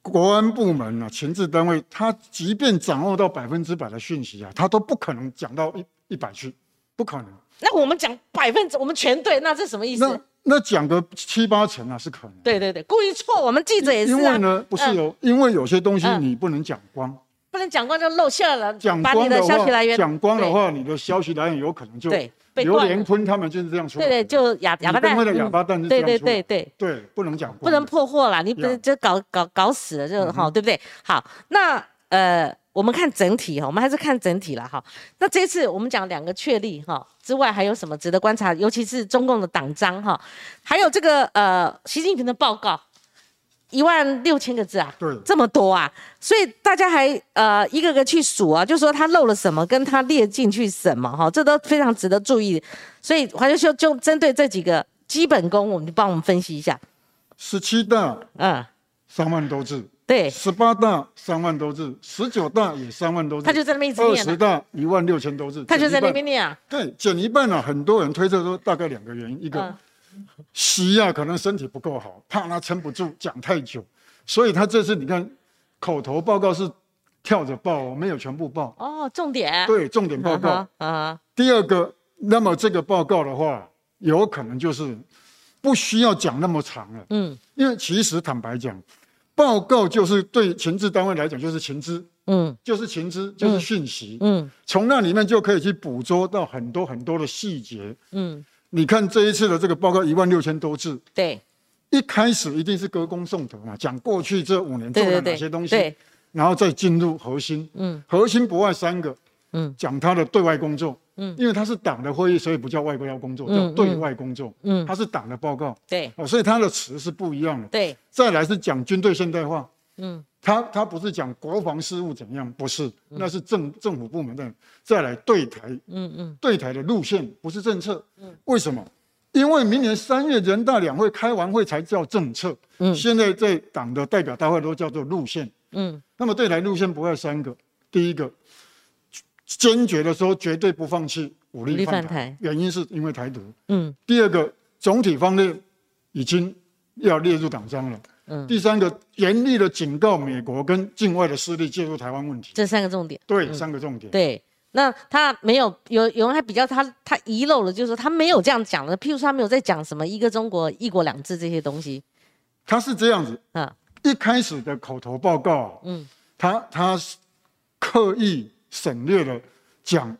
国安部门啊，前置单位，他即便掌握到百分之百的讯息啊，他都不可能讲到一一百去，不可能。那我们讲百分之，我们全对，那这什么意思？那那讲个七八成啊，是可能。对对对，故意错，我们记者也是。因为呢，不是有，因为有些东西你不能讲光。不能讲光就露馅了，讲光的话，消息来源讲光的话，你的消息来源有可能就对被刘。连坤他们就是这样说。对对，就哑哑巴蛋，对对对对，对，不能讲，不能破获啦，你不能就搞搞搞死了，就嗯哈，对不对？好，那呃，我们看整体哈，我们还是看整体了哈。那这次我们讲两个确立哈之外，还有什么值得观察？尤其是中共的党章哈，还有这个呃习近平的报告，一万六千个字啊，对。这么多啊，所以大家还呃一个个去数啊，就说他漏了什么，跟他列进去什么哈，这都非常值得注意。所以华就秀就针对这几个基本功，我们就帮我们分析一下。十七大嗯，三万多字，对，十八大三万多字，十九大也三万多字，他就在那边一直念啊。十大一万六千多字，他就在那边念啊。对，减一半啊，很多人推测说大概两个原因，一个嗯习啊可能身体不够好，怕他撑不住讲太久，所以他这次你看口头报告是跳着报哦，没有全部报，哦，重点。对，重点报告。啊，第二个，那么这个报告的话，有可能就是不需要讲那么长了，嗯。因为其实坦白讲，报告就是对情治单位来讲就是情资，嗯。就是情资，就是讯息，嗯。从那里面就可以去捕捉到很多很多的细节。嗯，你看这一次的这个报告一万六千多字，对。一开始一定是歌功颂德嘛，讲过去这五年做了哪些东西，对，然后再进入核心。嗯。核心不外三个，嗯。讲他的对外工作，嗯。因为他是党的会议，所以不叫外交工作，嗯叫对外工作，嗯。它是党的报告。对。哦，所以他的词是不一样的。对，再来是讲军队现代化，嗯他他不是讲国防事务怎样，不是，那是政政府部门的。再来对台嗯嗯对台的路线不是政策，嗯为什么？因为明年三月人大两会开完会才叫政策，嗯现在在党的代表大会都叫做路线。嗯那么对台路线不外三个，第一个，坚决的说绝对不放弃武武力犯台，原因是因为台独。嗯第二个，总体方略已经要列入党章了。嗯，第三个，严厉的警告美国跟境外的势力介入台湾问题。这三个重点。对，三个重点。对，那他没有有有人还比较他他遗漏了，就是说他没有这样讲的，譬如说他没有在讲什么一个中国、一国两制这些东西。他是这样子，啊，一开始的口头报告啊，嗯他他是刻意省略了讲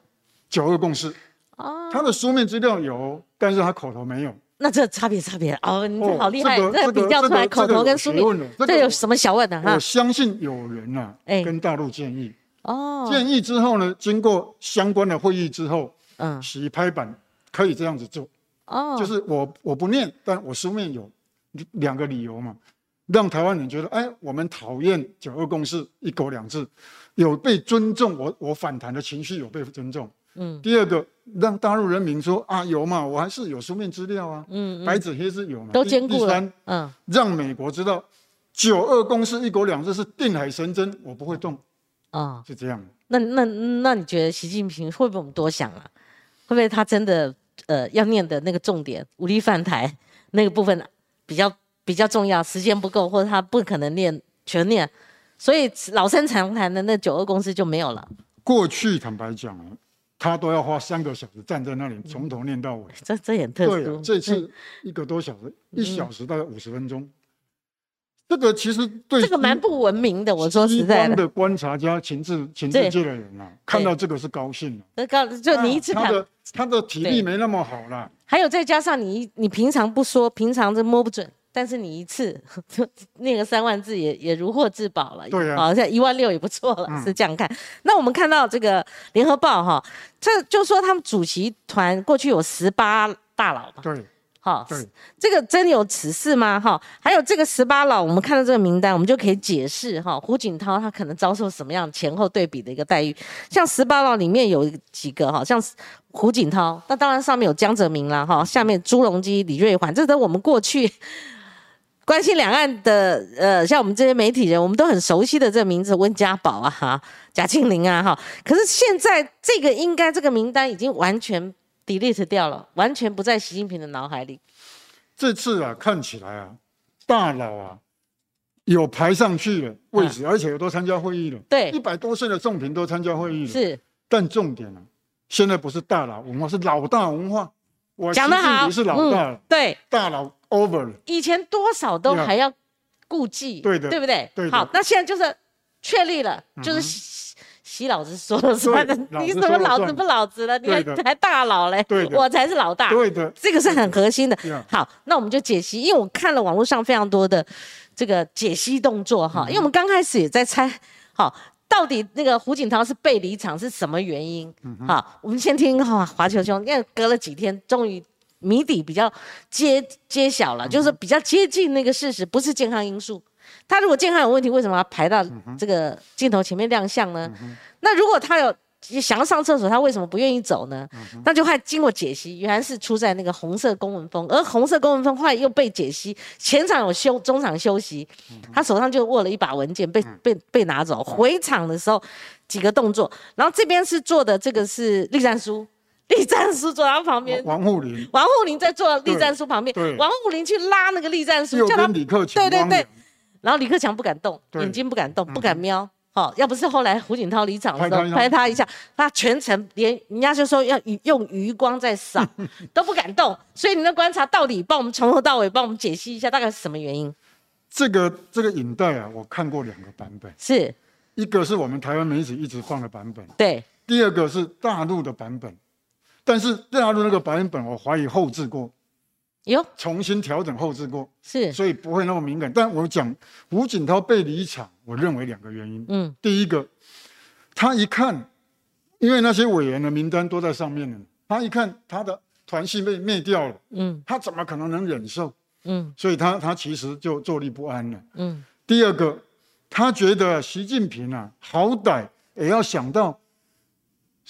九二共识，哦，他的书面资料有，但是他口头没有。那这差别差别。哦，你这哦好厉害，这这个比较出来口头跟书面，这有什么小问的哈？我？相信有人呐、哎。跟大陆建议，哦，建议之后呢，经过相关的会议之后，嗯。洗拍板可以这样子做，哦，就是我我不念，但我书面有两个理由嘛，让台湾人觉得，哎，我们讨厌九二共识、一国两制，有被尊重，我我反弹的情绪有被尊重。嗯。第二个，让大陆人民说啊，有嘛，我还是有书面资料啊，嗯白纸黑字有嘛，都兼顾了第三，，嗯让美国知道九二共识、一国两制是定海神针，我不会动，哦，是这样。那那那你觉得习近平会不会我们多想啊？会不会他真的呃要念的那个重点武力犯台那个部分比较比较重要，时间不够，或者他不可能念全念，所以老生常谈的那九二共识就没有了。过去坦白讲啊，他都要花三个小时站在那里，从头念到尾。这这也很特殊。这次一个多小时，一小时大概五十分钟。这个其实对这个蛮不文明的，我说实在的，方的观察家、情治情对治界的人啊，看到这个是高兴的。这告就你一直看，他的他的体力没那么好了，还有再加上你你平常不说，平常就摸不准，但是你一次 那个三万字也也如获至宝了。对啊好像一万六也不错了，嗯是这样看。那我们看到这个联合报哈，这就说他们主席团过去有十八大佬嘛，对哈，对，这个真有此事吗？哈，还有这个十八老，我们看到这个名单，我们就可以解释哈，胡锦涛他可能遭受什么样前后对比的一个待遇。像十八老里面有几个哈，像胡锦涛，那当然上面有江泽民啦哈，下面朱镕基、李瑞环，这都我们过去关心两岸的呃，像我们这些媒体人，我们都很熟悉的这个名字，温家宝啊哈，贾庆林啊哈。可是现在这个应该这个名单已经完全 delete 掉了，完全不在习近平的脑海里。这次啊，看起来啊，大佬啊有排上去了位置，而且有都参加会议了。啊对一百多岁的宋平都参加会议了。是但重点啊，现在不是大佬文化，是老大文化。我讲得好，是老大了，嗯，对，大佬 over 了。以前多少都还要顾忌，对的对不对？对好，那现在就是确立了，就是习习老子说了算的，你老子说了算什么老子不老子了？你还还大佬嘞对，我才是老大。对的，这个是很核心的。好，那我们就解析，因为我看了网络上非常多的这个解析动作哈，因为我们刚开始也在猜，好，到底那个胡锦涛是被离场是什么原因？好，我们先听哈华球兄，因为隔了几天，终于谜底比较揭揭晓了，就是比较接近那个事实，不是健康因素。他如果健康有问题，为什么要排到这个镜头前面亮相呢？那如果他有想要上厕所，他为什么不愿意走呢？那就还经过解析，原来是出在那个红色公文封，而红色公文封后来又被解析，前场有休，中场休息，他手上就握了一把文件，被被被拿走。回场的时候几个动作，然后这边是做的这个是栗战书，栗战书坐他旁边。王沪宁王沪宁在坐栗战书旁边对，王沪宁去拉那个栗战书，叫他李克强，对对对，然后李克强不敢动，眼睛不敢动，不敢瞄。好、要不是后来胡锦涛离场的时候拍他一下拍他一下，他全程连人家就说要用余光在扫，都不敢动。所以你的观察到底帮我们从头到尾帮我们解析一下，大概是什么原因？这个这个影带啊，我看过两个版本，是一个是我们台湾媒体一直放的版本，对，第二个是大陆的版本。但是大陆那个版本，我怀疑后置过，有，重新调整后置过，是，所以不会那么敏感。但我讲胡锦涛被离场，我认为两个原因。嗯第一个，他一看，因为那些委员的名单都在上面呢，他一看他的团系被灭掉了，嗯他怎么可能能忍受？嗯所以他他其实就坐立不安了。嗯第二个，他觉得习近平啊，好歹也要想到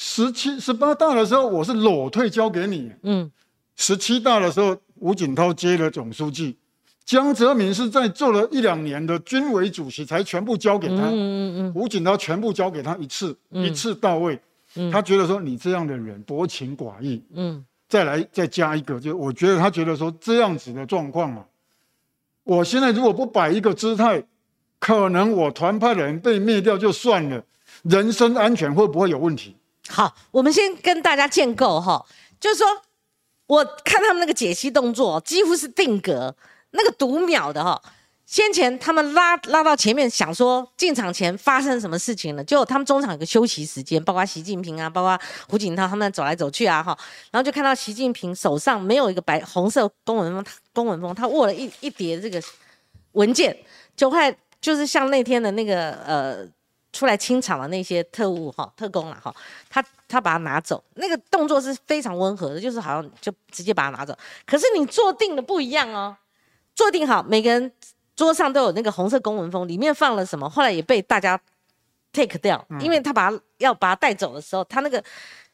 十七、十八大的时候，我是裸退交给你；嗯。十七大的时候，吴锦涛接了总书记，江泽民是在做了一两年的军委主席才全部交给他。嗯嗯嗯。吴锦涛全部交给他一次，一次到位。嗯。他觉得说你这样的人薄情寡义，嗯。再来再加一个，就我觉得他觉得说这样子的状况啊，我现在如果不摆一个姿态，可能我团派的人被灭掉就算了，人身安全会不会有问题？好，我们先跟大家建构哈，就是说，我看他们那个解析动作几乎是定格，那个读秒的哈。先前他们拉拉到前面，想说进场前发生什么事情了，结果他们中场有个休息时间，包括习近平啊，包括胡锦涛他们走来走去啊哈，然后就看到习近平手上没有一个白红色公文封，公文封他握了一一叠这个文件，就快就是像那天的那个呃出来清场的那些特务哈特工了哈，他他把它拿走，那个动作是非常温和的，就是好像就直接把它拿走。可是你坐定的不一样哦，坐定好，每个人桌上都有那个红色公文封，里面放了什么，后来也被大家 take 掉，因为他把它要把它带走的时候，他那个。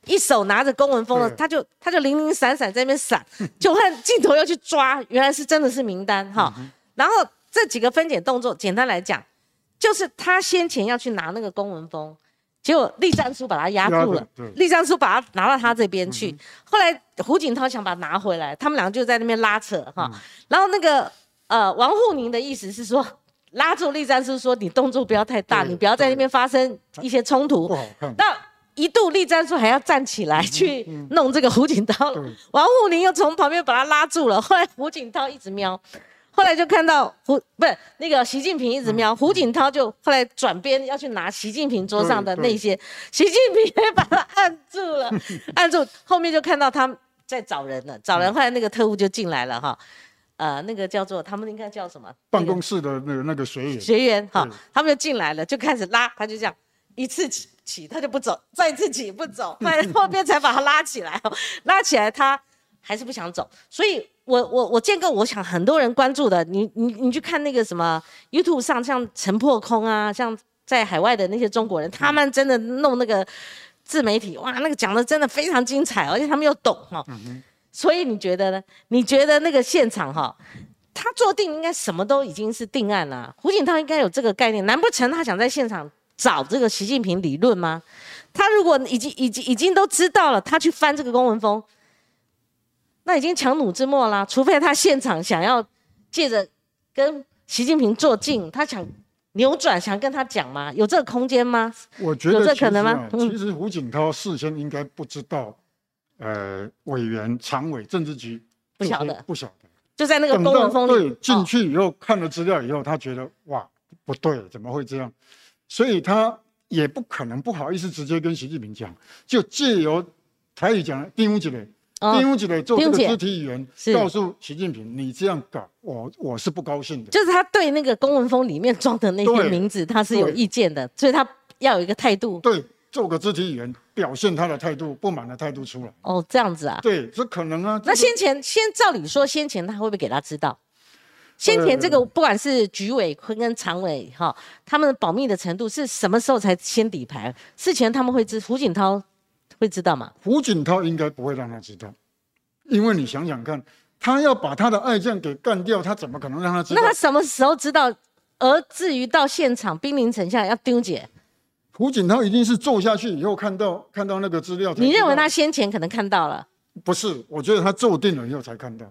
一手拿着公文封的，他就他就零零散散在那边闪，就看镜头要去抓，原来是真的是名单哈。然后这几个分解动作，简单来讲，就是他先前要去拿那个公文封，结果栗战书把他压住了对，栗战书把他拿到他这边去。后来胡锦涛想把他拿回来，他们俩就在那边拉扯哈。然后那个呃王沪宁的意思是说。拉住栗战书说：“你动作不要太大，你不要在那边发生一些冲突。那一度栗战书还要站起来去弄这个胡锦涛，对王沪宁又从旁边把他拉住了。后来胡锦涛一直瞄，后来就看到胡不是那个习近平一直瞄，胡锦涛就后来转边要去拿习近平桌上的那些，习近平也把他按住了，按住，后面就看到他在找人了，找人，后来那个特务就进来了哈。呃，那个叫做他们应该叫什么？办公室的那个那个学员，学员哈，他们就进来了，就开始拉，他就这样一次起起，他就不走，再一次起不走，后来后边才把他拉起来，拉起来他还是不想走，所以我我我见过，我想很多人关注的，你你你去看那个什么 YouTube 上，像陈破空啊，像在海外的那些中国人，他们真的弄那个自媒体，哇，那个讲的真的非常精彩，而且他们又懂哈。所以你觉得呢？你觉得那个现场哈，他做定应该什么都已经是定案了。胡锦涛应该有这个概念，难不成他想在现场找这个习近平理论吗？他如果已经已经已经都知道了，他去翻这个公文封，那已经强弩之末啦。除非他现场想要借着跟习近平做近，他想扭转，想跟他讲吗？有这个空间吗？我觉有这得其实啊可能吗，嗯其实胡锦涛事先应该不知道，呃，委员、常委、政治局不晓得不晓得。就在那个公文封里对进哦去以后看了资料以后，他觉得哇不对，怎么会这样？所以他也不可能不好意思直接跟习近平讲，就借由台语讲丁武吉嘞，哦丁武吉嘞做这个肢体语言是，告诉习近平，你这样搞，我我是不高兴的。就是他对那个公文封里面装的那些名字，他是有意见的，所以他要有一个态度。对，做个肢体语言，表现他的态度，不满的态度出来。哦，这样子啊。对，这可能啊。那先前先照理说，先前他会不会给他知道？先前这个不管是局委坤跟常委哈，他们保密的程度是什么时候才先底牌？事前他们会知胡锦涛会知道吗？胡锦涛应该不会让他知道，因为你想想看，他要把他的爱将给干掉，他怎么可能让他知道那？他什么时候知道？而至于到现场兵临城下要丢解，胡锦涛一定是坐下去以后看到看到那个资料你认为他先前可能看到了？不是？我觉得他坐定了以后才看到，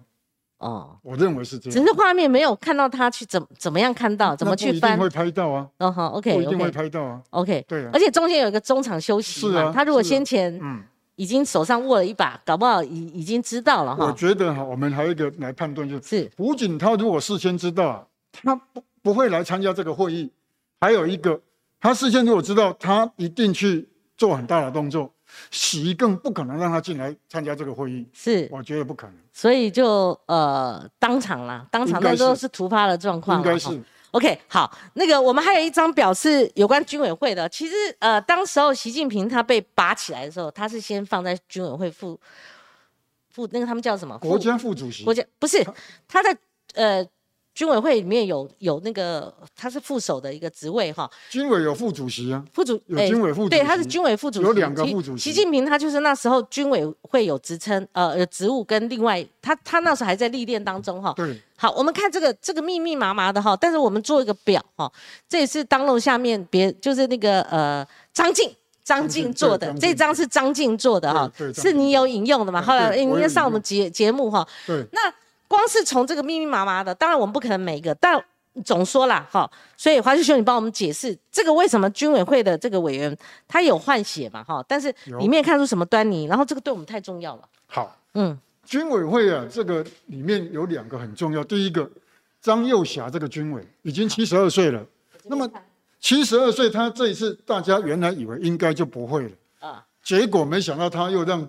哦，我认为是这样。只是画面没有看到他去怎怎么样看到，怎么去翻？不一定会拍到啊，哦好，OK 不一定会拍到啊。OK，对啊而且中间有一个中场休息嘛，是啊他如果先前嗯，已经手上握了一把，搞不好已已经知道了哈我。觉得哈，我们还有一个来判断，就是是胡锦涛如果事先知道啊，他不不会来参加这个会议。还有一个，他事先如果知道，他一定去做很大的动作，习更不可能让他进来参加这个会议，是，我觉得不可能，所以就呃当场啦，当场那都是。是突发的状况，应该是。OK，好，那个我们还有一张表是有关军委会的。其实呃，当时候习近平他被拔起来的时候，他是先放在军委会副副那个他们叫什么？国副家副主席。国家不是他在呃军委会里面有有那个他是副手的一个职位哈，军委有副主席啊，副主有哎军委副主对，他是席军委副主席，有两个副主席。习近平他就是那时候军委会有职称，呃，有职务跟另外他他那时候还在历练当中哈。对，好，我们看这个这个密密麻麻的哈，但是我们做一个表哈，这也是当楼下面别就是那个呃张静。张静静做的这张是张静做的哈是你有引用的嘛？对后来对我有应该上我们引节节目哈，对，那光是从这个密密麻麻的，当然我们不可能每一个，但总说啦，哈，所以华师兄，你帮我们解释这个为什么军委会的这个委员他有换血嘛，哈，但是里面看出什么端倪，然后这个对我们太重要了，好，嗯，军委会啊，这个里面有两个很重要。第一个，张幼霞这个军委已经七十二岁了，那么七十二岁，他这一次大家原来以为应该就不会了，啊，结果没想到他又让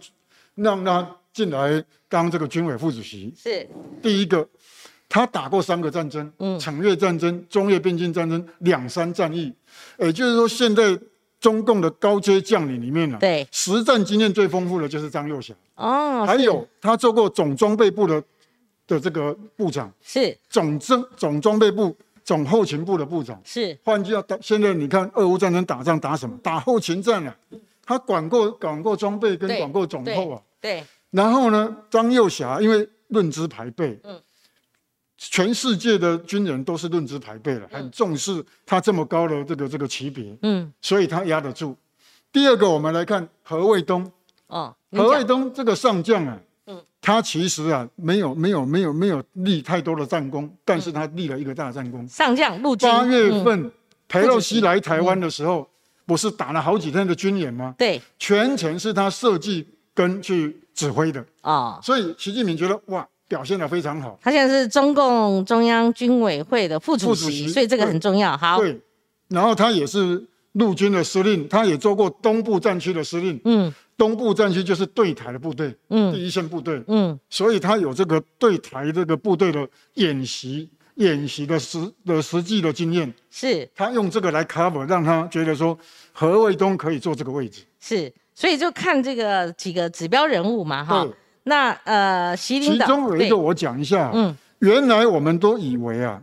让他进来当这个军委副主席。是第一个，他打过三个战争，嗯惩越战争、中越边境战争两三战役，也就是说，现在中共的高阶将领里面呢、对实战经验最丰富的就是张幼霞。哦，是还有他做过总装备部的的这个部长，是总政总装备部、总后勤部的部长。是换句话打，现在你看俄乌战争打仗打什么？打后勤战啊，他管过管过装备跟管过总后啊。对然后呢，张幼霞因为论资排辈，嗯。全世界的军人都是论资排辈了，很重视他这么高的这个这个级别，嗯。所以他压得住。第二个，我们来看何卫东，哦，何卫讲东这个上将啊，嗯。他其实啊没有没有没有没有立太多的战功，但是他立了一个大战功。上将陆军八月嗯。份裴洛西来台湾的时候，不是打了好几天的军演吗？对。全程是他设计跟去指挥的，哦，所以习近平觉得哇，表现的非常好。他现在是中共中央军委会的副主席，副主席所以这个很重要。好，对，然后他也是陆军的司令，他也做过东部战区的司令。嗯东部战区就是对台的部队，嗯第一线部队。嗯所以他有这个对台这个部队的演习、演习的实的实际的经验，是他用这个来 cover，让他觉得说何卫东可以坐这个位置。是，所以就看这个几个指标人物嘛，哈。那呃，习领其导其中有一个我讲一下，嗯。原来我们都以为啊，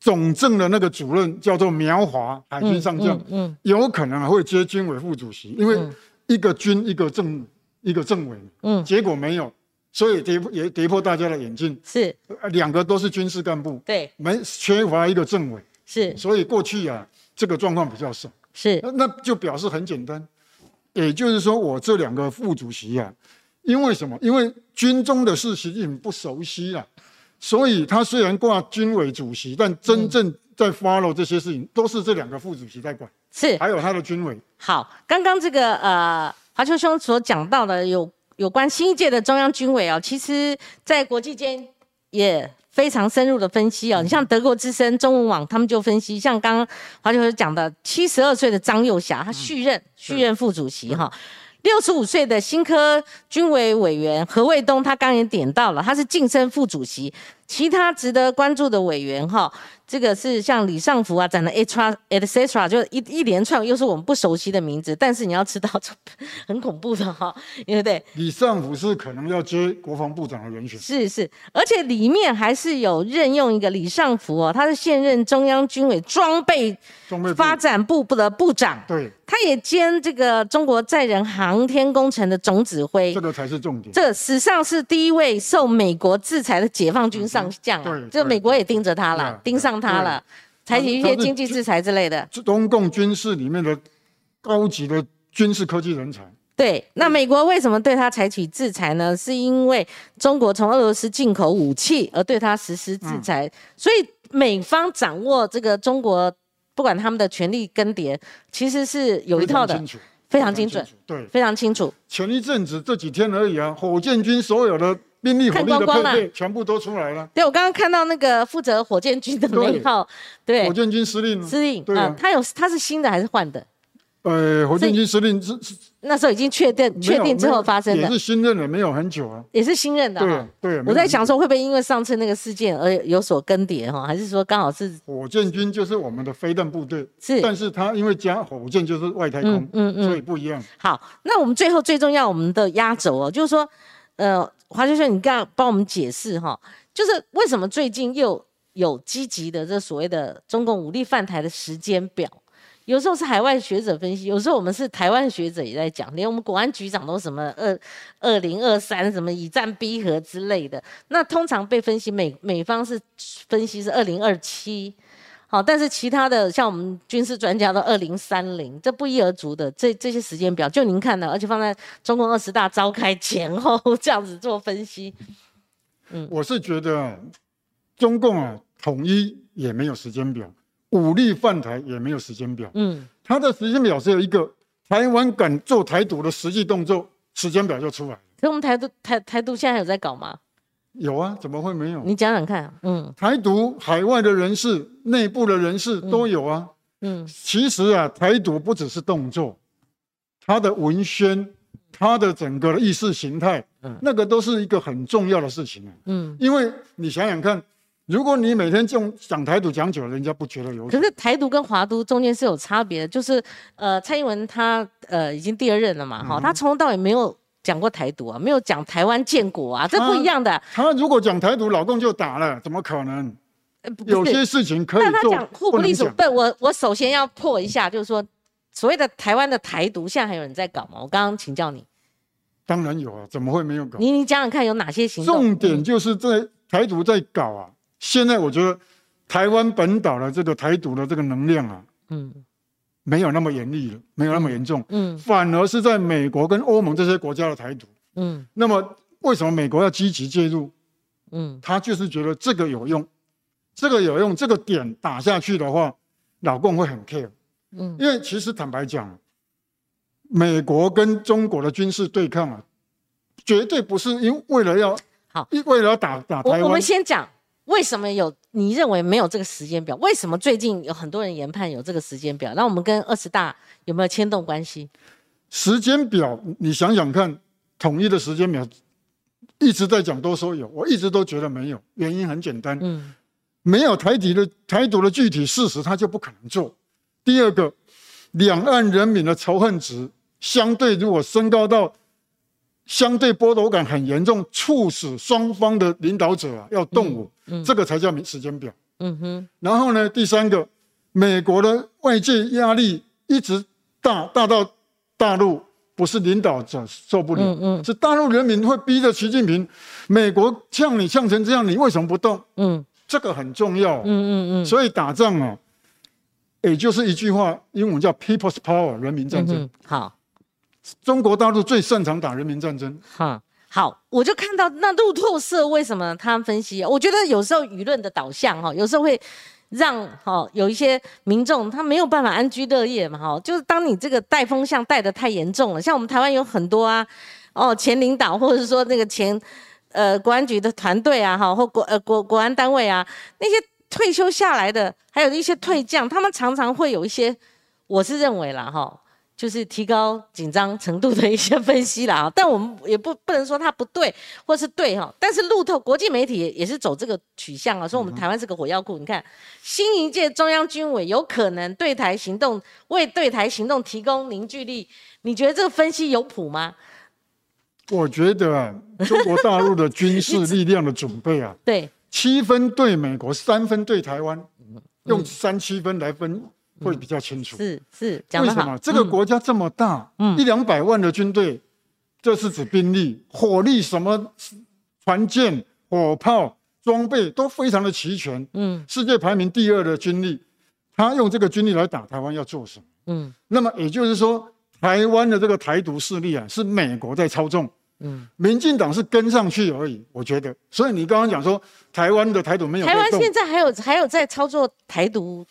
总政的那个主任叫做苗华海军上将，嗯嗯有可能啊会接军委副主席，因为嗯。一个军一个政一个政委，嗯。结果没有，所以跌破也跌破大家的眼镜，是。呃两个都是军事干部，对。没缺乏一个政委，是。所以过去啊这个状况比较少，是。那那就表示很简单，也就是说我这两个副主席啊，因为什么？因为军中的事习近平不熟悉啊，所以他虽然挂军委主席，但真正在 follow 这些事情都是这两个副主席在管，是还有他的军委。好。刚刚这个呃，华秋兄所讲到的有有关新一届的中央军委哦，其实在国际间也非常深入的分析哦。你像德国之声、中文网，他们就分析，像刚刚华教授讲的，七十二岁的张幼霞，他续任续任副主席哈。六十五岁的新科军委委员何卫东，他刚也点到了，他是晋升副主席。其他值得关注的委员哈，这个是像李尚福啊，讲的 HR etc，就一一连串又是我们不熟悉的名字，但是你要知道，很恐怖的哈，对不对？李尚福是可能要接国防部长的人选，是是，而且里面还是有任用一个李尚福哦，他是现任中央军委装备发展部部的部长，对，他也兼这个中国载人航天工程的总指挥，这个才是重点。这史上是第一位受美国制裁的解放军上。将啊，就美国也盯着他了，盯上他了，采取一些经济制裁之类的。中共军事里面的高级的军事科技人才。对，那美国为什么对他采取制裁呢？是因为中国从俄罗斯进口武器而对他实施制裁，所以美方掌握这个中国不管他们的权力更迭，其实是有一套的，非常精准，对，非常清楚。前一阵子这几天而已啊，火箭军所有的。兵力火力的配备全部都出来了。对，我刚刚看到那个负责火箭军的那一号，对，火箭军司令，司令，啊，他有他是新的还是换的？呃，火箭军司令是那时候已经确定确定之后发生的，也是新任的，没有很久啊，也是新任的。对对，我在想说会不会因为上次那个事件而有所更迭哈，还是说刚好是火箭军就是我们的飞弹部队，是，但是他因为加火箭就是外太空，嗯嗯，所以不一样。好，那我们最后最重要我们的压轴哦，就是说，呃。华先生，你刚刚帮我们解释哈，就是为什么最近又有积极的这所谓的中共武力犯台的时间表？有时候是海外学者分析，有时候我们是台湾学者也在讲，连我们国安局长都什么二二零二三什么以战逼和之类的。那通常被分析美美方是分析是二零二七。好，但是其他的像我们军事专家的二零三零，这不一而足的。这这些时间表，就您看的，而且放在中共二十大召开前后这样子做分析。嗯，我是觉得中共啊，统一也没有时间表，武力犯台也没有时间表。嗯，他的时间表是有一个台湾敢做台独的实际动作，时间表就出来了。可我们台独台台独现在有在搞吗？有啊，怎么会没有？你讲讲看。嗯，台独海外的人士、内部的人士都有啊。嗯，其实啊，台独不只是动作，他的文宣、他的整个的意识形态，嗯，那个都是一个很重要的事情啊。嗯，因为你想想看，如果你每天就讲台独讲久了，人家不觉得有。可是台独跟华都中间是有差别的，就是呃，蔡英文他呃已经第二任了嘛，哈，他从头到尾没有。讲过台独啊，没有讲台湾建国啊，这不一样的。他如果讲台独，老公就打了，怎么可能？有些事情可以做。但他讲互不隶属，不，我我首先要破一下，就是说，所谓的台湾的台独，现在还有人在搞吗？我刚刚请教你。当然有啊，怎么会没有搞？你你讲讲看，有哪些行动？重点就是在台独在搞啊。现在我觉得台湾本岛的这个台独的这个能量啊，嗯。没有那么严厉了，没有那么严重，嗯，反而是在美国跟欧盟这些国家的台独，嗯，那么为什么美国要积极介入？嗯，他就是觉得这个有用，这个有用，这个点打下去的话，老共会很 care，嗯，因为其实坦白讲，美国跟中国的军事对抗啊，绝对不是因为了要好，为了要打打台湾。我们先讲。为什么有？你认为没有这个时间表？为什么最近有很多人研判有这个时间表？那我们跟二十大有没有牵动关系？时间表，你想想看，统一的时间表一直在讲，都说有，我一直都觉得没有。原因很简单，嗯，没有台底的台独的具体事实，他就不可能做。第二个，两岸人民的仇恨值相对如果升高到。相对剥夺感很严重，促使双方的领导者啊要动武，这个才叫时间表。嗯哼。然后呢，第三个，美国的外界压力一直大，大到大陆不是领导者受不了，是大陆人民会逼着习近平，美国呛你呛成这样，你为什么不动？嗯，这个很重要。嗯嗯嗯。所以打仗啊，也就是一句话，英文叫 “People's Power”，人民战争。好。中国大陆最擅长打人民战争。哈，好，我就看到那路透社为什么他们分析？我觉得有时候舆论的导向哈，有时候会让哈有一些民众他没有办法安居乐业嘛哈。就是当你这个带风向带的太严重了，像我们台湾有很多啊，哦前领导或者是说那个前呃国安局的团队啊，哈，或国呃国国安单位啊，那些退休下来的，还有一些退将，他们常常会有一些，我是认为啦，哈。就是提高紧张程度的一些分析啦，啊，但我们也不不能说它不对或是对哈，但是路透国际媒体也是走这个取向啊，说我们台湾是个火药库。你看，新一届中央军委有可能对台行动，为对台行动提供凝聚力，你觉得这个分析有谱吗？我觉得啊，中国大陆的军事 力量的准备啊，对，七分对美国，三分对台湾，用三七分来分。会比较清楚，是是，为什么这个国家这么大，一两百万的军队，这是指兵力、火力，什么船舰、火炮、装备都非常的齐全。嗯，世界排名第二的军力，他用这个军力来打台湾要做什么？嗯，那么也就是说，台湾的这个台独势力啊，是美国在操纵。嗯，民进党是跟上去而已，我觉得。所以你刚刚讲说，台湾的台独没有，台湾现在还有还有在操作台独。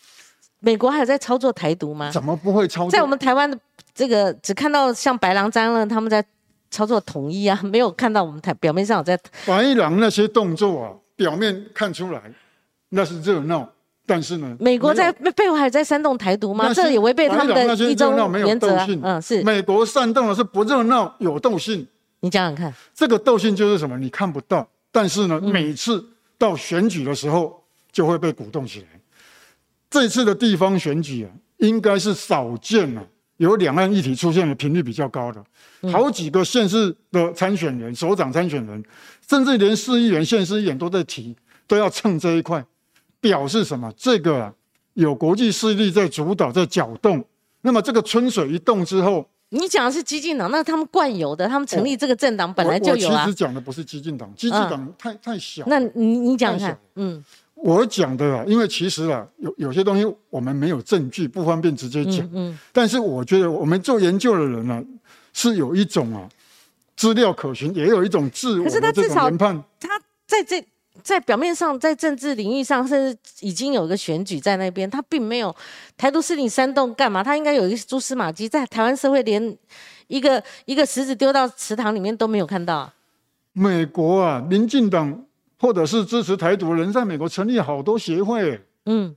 美国还有在操作台独吗？怎么不会操作？在我们台湾的这个只看到像白狼张了他们在操作统一啊，没有看到我们台表面上有在。白狼那些动作啊，表面看出来那是热闹，但是呢，美国在背后还在煽动台独吗？这也违背他们的一中原则。嗯，是美国煽动的是不热闹有斗性。你想想看，这个斗性就是什么？你看不到，但是呢，每次到选举的时候就会被鼓动起来。这次的地方选举啊，应该是少见了，有两岸议题出现的频率比较高的，好几个县市的参选人、首长参选人，甚至连市议员、县市议员都在提，都要蹭这一块，表示什么？这个啊，有国际势力在主导、在搅动。那么这个春水一动之后，你讲的是激进党，那他们惯有的，他们成立这个政党本来就有啊。其实讲的不是激进党，激进党太太小。那你你讲看，嗯。我讲的啊，因为其实啊，有有些东西我们没有证据，不方便直接讲。嗯。但是我觉得我们做研究的人呢，是有一种啊资料可循，也有一种自我的这种研判。他在这在表面上，在政治领域上，甚至已经有一个选举在那边，他并没有台独势力煽动干嘛？他应该有一个蛛丝马迹，在台湾社会连一个一个石子丢到池塘里面都没有看到。美国啊，民进党。或者是支持台独的人在美国成立好多协会，嗯，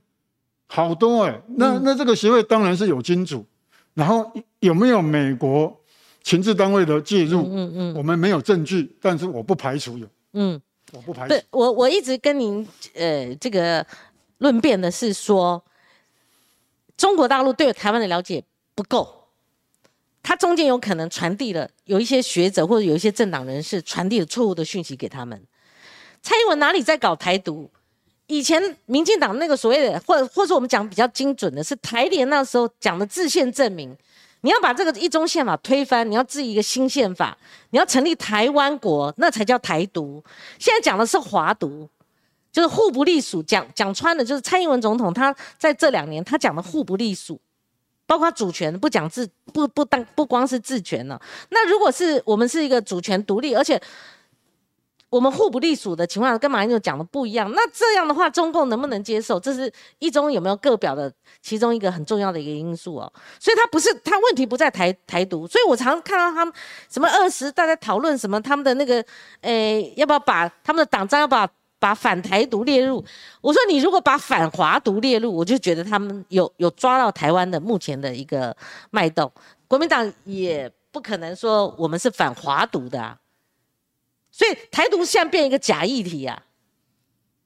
好多哎，那那这个协会当然是有金主，然后有没有美国情治单位的介入？嗯嗯，我们没有证据，但是我不排除有，嗯，我不排除。我我一直跟您呃这个论辩的是说，中国大陆对台湾的了解不够，他中间有可能传递了有一些学者或者有一些政党人士传递了错误的讯息给他们。蔡英文哪里在搞台独？以前民进党那个所谓的，或或者我们讲比较精准的是台联那时候讲的制宪证明，你要把这个一中宪法推翻，你要制一个新宪法，你要成立台湾国，那才叫台独。现在讲的是华独，就是互不隶属。讲讲穿的，就是蔡英文总统他在这两年他讲的互不隶属，包括主权不讲自不不当不光是自权了。那如果是我们是一个主权独立，而且。我们互不隶属的情况跟马英九讲的不一样，那这样的话，中共能不能接受？这是一中有没有各表的其中一个很重要的一个因素哦。所以他不是他问题不在台台独，所以我常看到他们什么 二十大家讨论什么他们的那个，诶，要不要把他们的党章要把把反台独列入？我说你如果把反华独列入，我就觉得他们有有抓到台湾的目前的一个脉动。国民党也不可能说我们是反华独的啊。所以台独现在变一个假议题啊，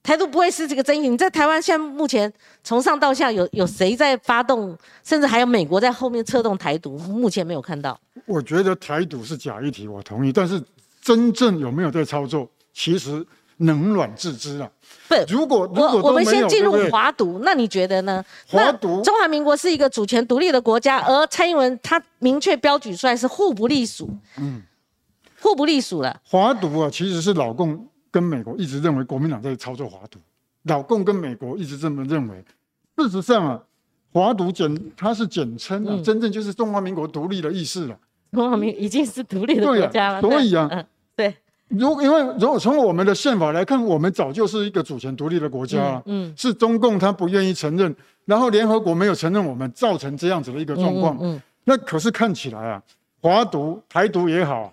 台独不会是这个争议。你在台湾现在目前从上到下有有谁在发动，甚至还有美国在后面策动台独，目前没有看到。我觉得台独是假议题，我同意。但是真正有没有在操作，其实冷暖自知啊。不，如果如果我们先进入华独，那你觉得呢？华独，中华民国是一个主权独立的国家，而蔡英文他明确标举出来是互不隶属。嗯。互不隶属了。华独啊，其实是老共跟美国一直认为国民党在操作华独，老共跟美国一直这么认为。事实上啊，华独简它是简称啊，真正就是中华民国独立的意思了。中华民已经是独立的国家了。所以啊，对。如因为如果从我们的宪法来看，我们早就是一个主权独立的国家了。嗯。是中共他不愿意承认，然后联合国没有承认我们，造成这样子的一个状况。嗯。那可是看起来啊，华独、台独也好。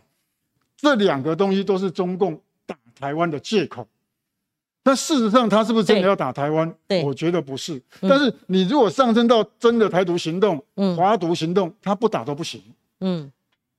这两个东西都是中共打台湾的借口。但事实上，他是不是真的要打台湾？对我觉得不是。但是你如果上升到真的台独行动、嗯华独行动，他不打都不行。嗯，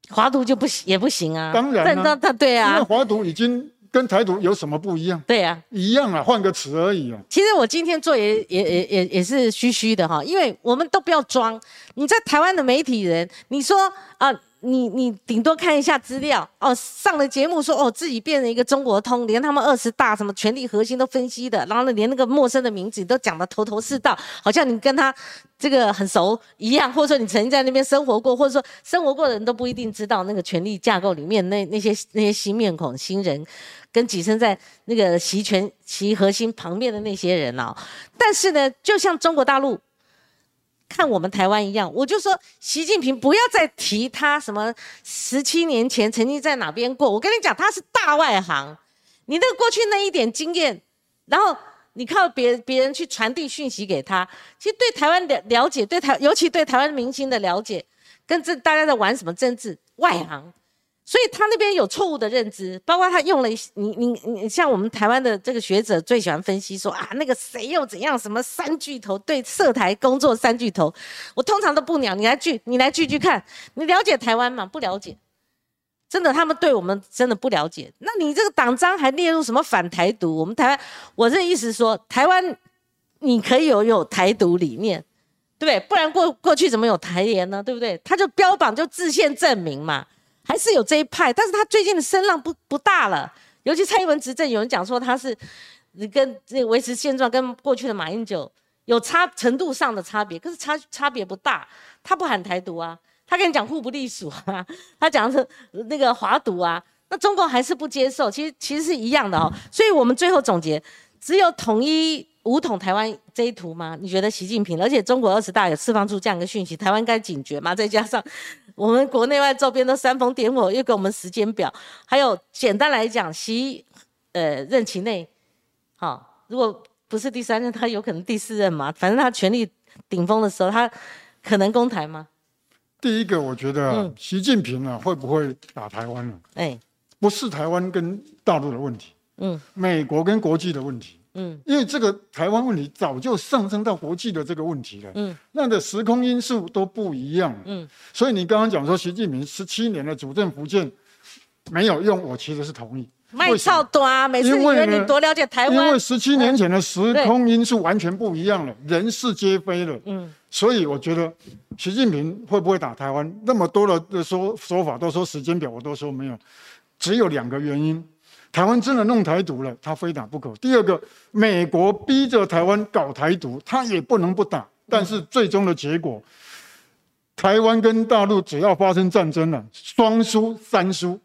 华独就不行也不行啊。当然啊但那他对因为啊，华独已经跟台独有什么不一样？对啊。一样啊，换个词而已啊。其实我今天做也也也也也是虚虚的哈，因为我们都不要装。你在台湾的媒体人，你说啊、你你顶多看一下资料哦，上了节目说哦自己变成一个中国通，连他们二十大什么权力核心都分析的，然后呢连那个陌生的名字都讲得头头是道，好像你跟他这个很熟一样，或者说你曾经在那边生活过，或者说生活过的人都不一定知道那个权力架构里面那那些那些新面孔新人。跟跻身在那个习权习核心旁边的那些人啊、但是呢，就像中国大陆看我们台湾一样，我就说习近平不要再提他什么十七年前曾经在哪边过。我跟你讲，他是大外行，你那过去那一点经验，然后你靠别别人去传递讯息给他，其实对台湾了了解，对台尤其对台湾明星的了解，跟这大家在玩什么政治外行。所以他那边有错误的认知，包括他用了一些你你你像我们台湾的这个学者最喜欢分析说啊，那个谁又怎样，什么三巨头对涉台工作三巨头，我通常都不鸟，你来聚你来聚聚看，你了解台湾吗？不了解，真的他们对我们真的不了解。那你这个党章还列入什么反台独？我们台湾，我这意思说，台湾你可以有有台独理念，对不对？不然过过去怎么有台联呢？对不对？他就标榜就自宪证明嘛。还是有这一派，但是他最近的声浪不不大了。尤其蔡英文执政，有人讲说他是跟这维持现状跟过去的马英九有差程度上的差别，可是差差别不大。他不喊台独啊，他跟你讲互不隶属啊，他讲是那个华独啊，那中国还是不接受。其实其实是一样的哦。所以我们最后总结，只有统一武统台湾这一图吗？你觉得习近平，而且中国二十大有释放出这样一个讯息，台湾该警觉吗？再加上。我们国内外周边都煽风点火，又给我们时间表，还有简单来讲，习呃任期内，好、如果不是第三任，他有可能第四任嘛，反正他权力顶峰的时候，他可能攻台吗？第一个，我觉得、啊嗯习近平啊会不会打台湾呢、哎，不是台湾跟大陆的问题，嗯美国跟国际的问题。嗯因为这个台湾问题早就上升到国际的这个问题了，嗯那的时空因素都不一样，嗯所以你刚刚讲说习近平十七年的主政福建没有用，我其实是同意。卖为什么操多啊！每次以因为你多了解台湾因为，十七年前的时空因素完全不一样了，人事皆非了。嗯所以我觉得习近平会不会打台湾，那么多的的说说法都说时间表，我都说没有，只有两个原因。台湾真的弄台独了，他非打不可。第二个，美国逼着台湾搞台独，他也不能不打。但是最终的结果，台湾跟大陆只要发生战争了，双输三输，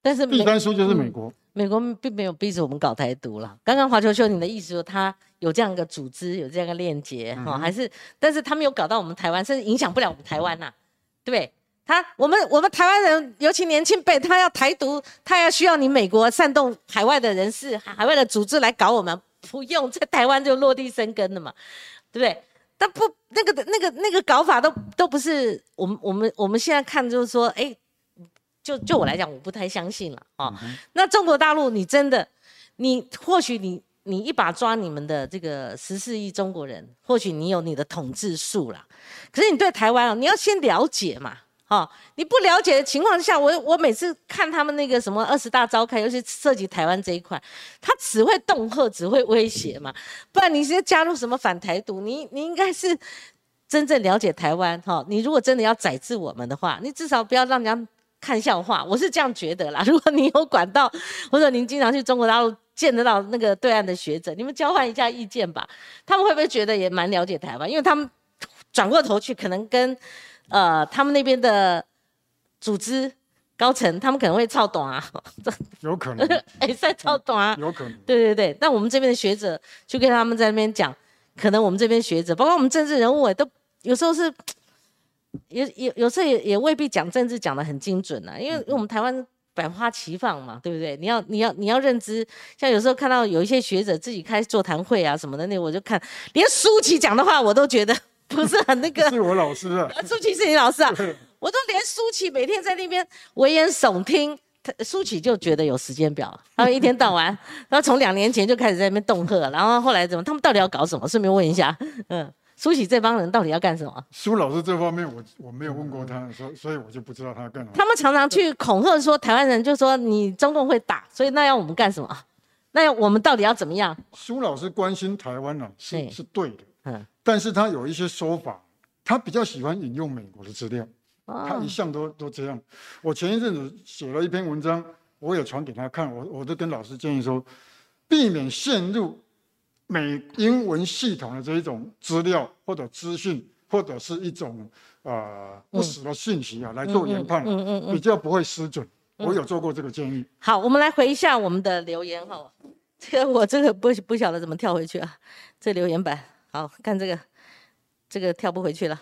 但是美第三输就是美国。美国并没有逼着我们搞台独了。刚刚华球秀，你的意思说他有这样一个组织，有这样一个链接哈、还是？但是他没有搞到我们台湾，甚至影响不了我们台湾呐、对不对？他我们我们台湾人，尤其年轻辈，他要台独，他要需要你美国煽动海外的人士、海外的组织来搞我们，不用在台湾就落地生根了嘛，对不对？但不那个那个那个搞法都都不是我们我们我们现在看就是说，哎，就就我来讲，我不太相信了啊。那中国大陆，你真的，你或许你你一把抓你们的这个十四亿中国人，或许你有你的统治术啦。可是你对台湾啊，你要先了解嘛。哦，你不了解的情况下，我我每次看他们那个什么二十大召开，尤其涉及台湾这一块，他只会恫吓，只会威胁嘛，不然你是加入什么反台独，你你应该是真正了解台湾哈、你如果真的要宰制我们的话，你至少不要让人家看笑话，我是这样觉得啦。如果你有管道，或者您经常去中国大陆见得到那个对岸的学者，你们交换一下意见吧，他们会不会觉得也蛮了解台湾？因为他们转过头去，可能跟呃他们那边的组织高层，他们可能会操懂啊，有可能，哎，在操懂啊，有可能。对对对。但我们这边的学者就跟他们在那边讲，可能我们这边学者，包括我们政治人物也都有时候是。有有有时候也也未必讲政治讲的很精准啊，因为因为我们台湾百花齐放嘛，对不对？你要你要你要认知，像有时候看到有一些学者自己开座谈会啊什么的，那我就看连舒淇讲的话我都觉得不是很那个。是我老师啊，舒淇是你老师啊，我都连舒淇每天在那边危言耸听，他舒淇就觉得有时间表，他们一天到晚，然后从两年前就开始在那边恫吓，然后后来怎么，他们到底要搞什么？顺便问一下，嗯，舒淇这帮人到底要干什么？苏老师这方面我我没有问过他，所以所以我就不知道他干嘛。他们常常去恐吓说台湾人，就说你中共会打，所以那要我们干什么？那要我们到底要怎么样？苏老师关心台湾呢、是是对的，嗯，但是他有一些说法，他比较喜欢引用美国的资料。他哦一向都都这样。我前一阵子写了一篇文章，我也传给他看，我我都跟老师建议说，避免陷入美英文系统的这一种资料或者资讯，或者是一种呃不实的信息啊、来做研判，嗯嗯嗯。比较不会失准。我有做过这个建议。好，我们来回一下我们的留言哈。这个我这个不不晓得怎么跳回去啊，这留言板。好看这个，这个跳不回去了。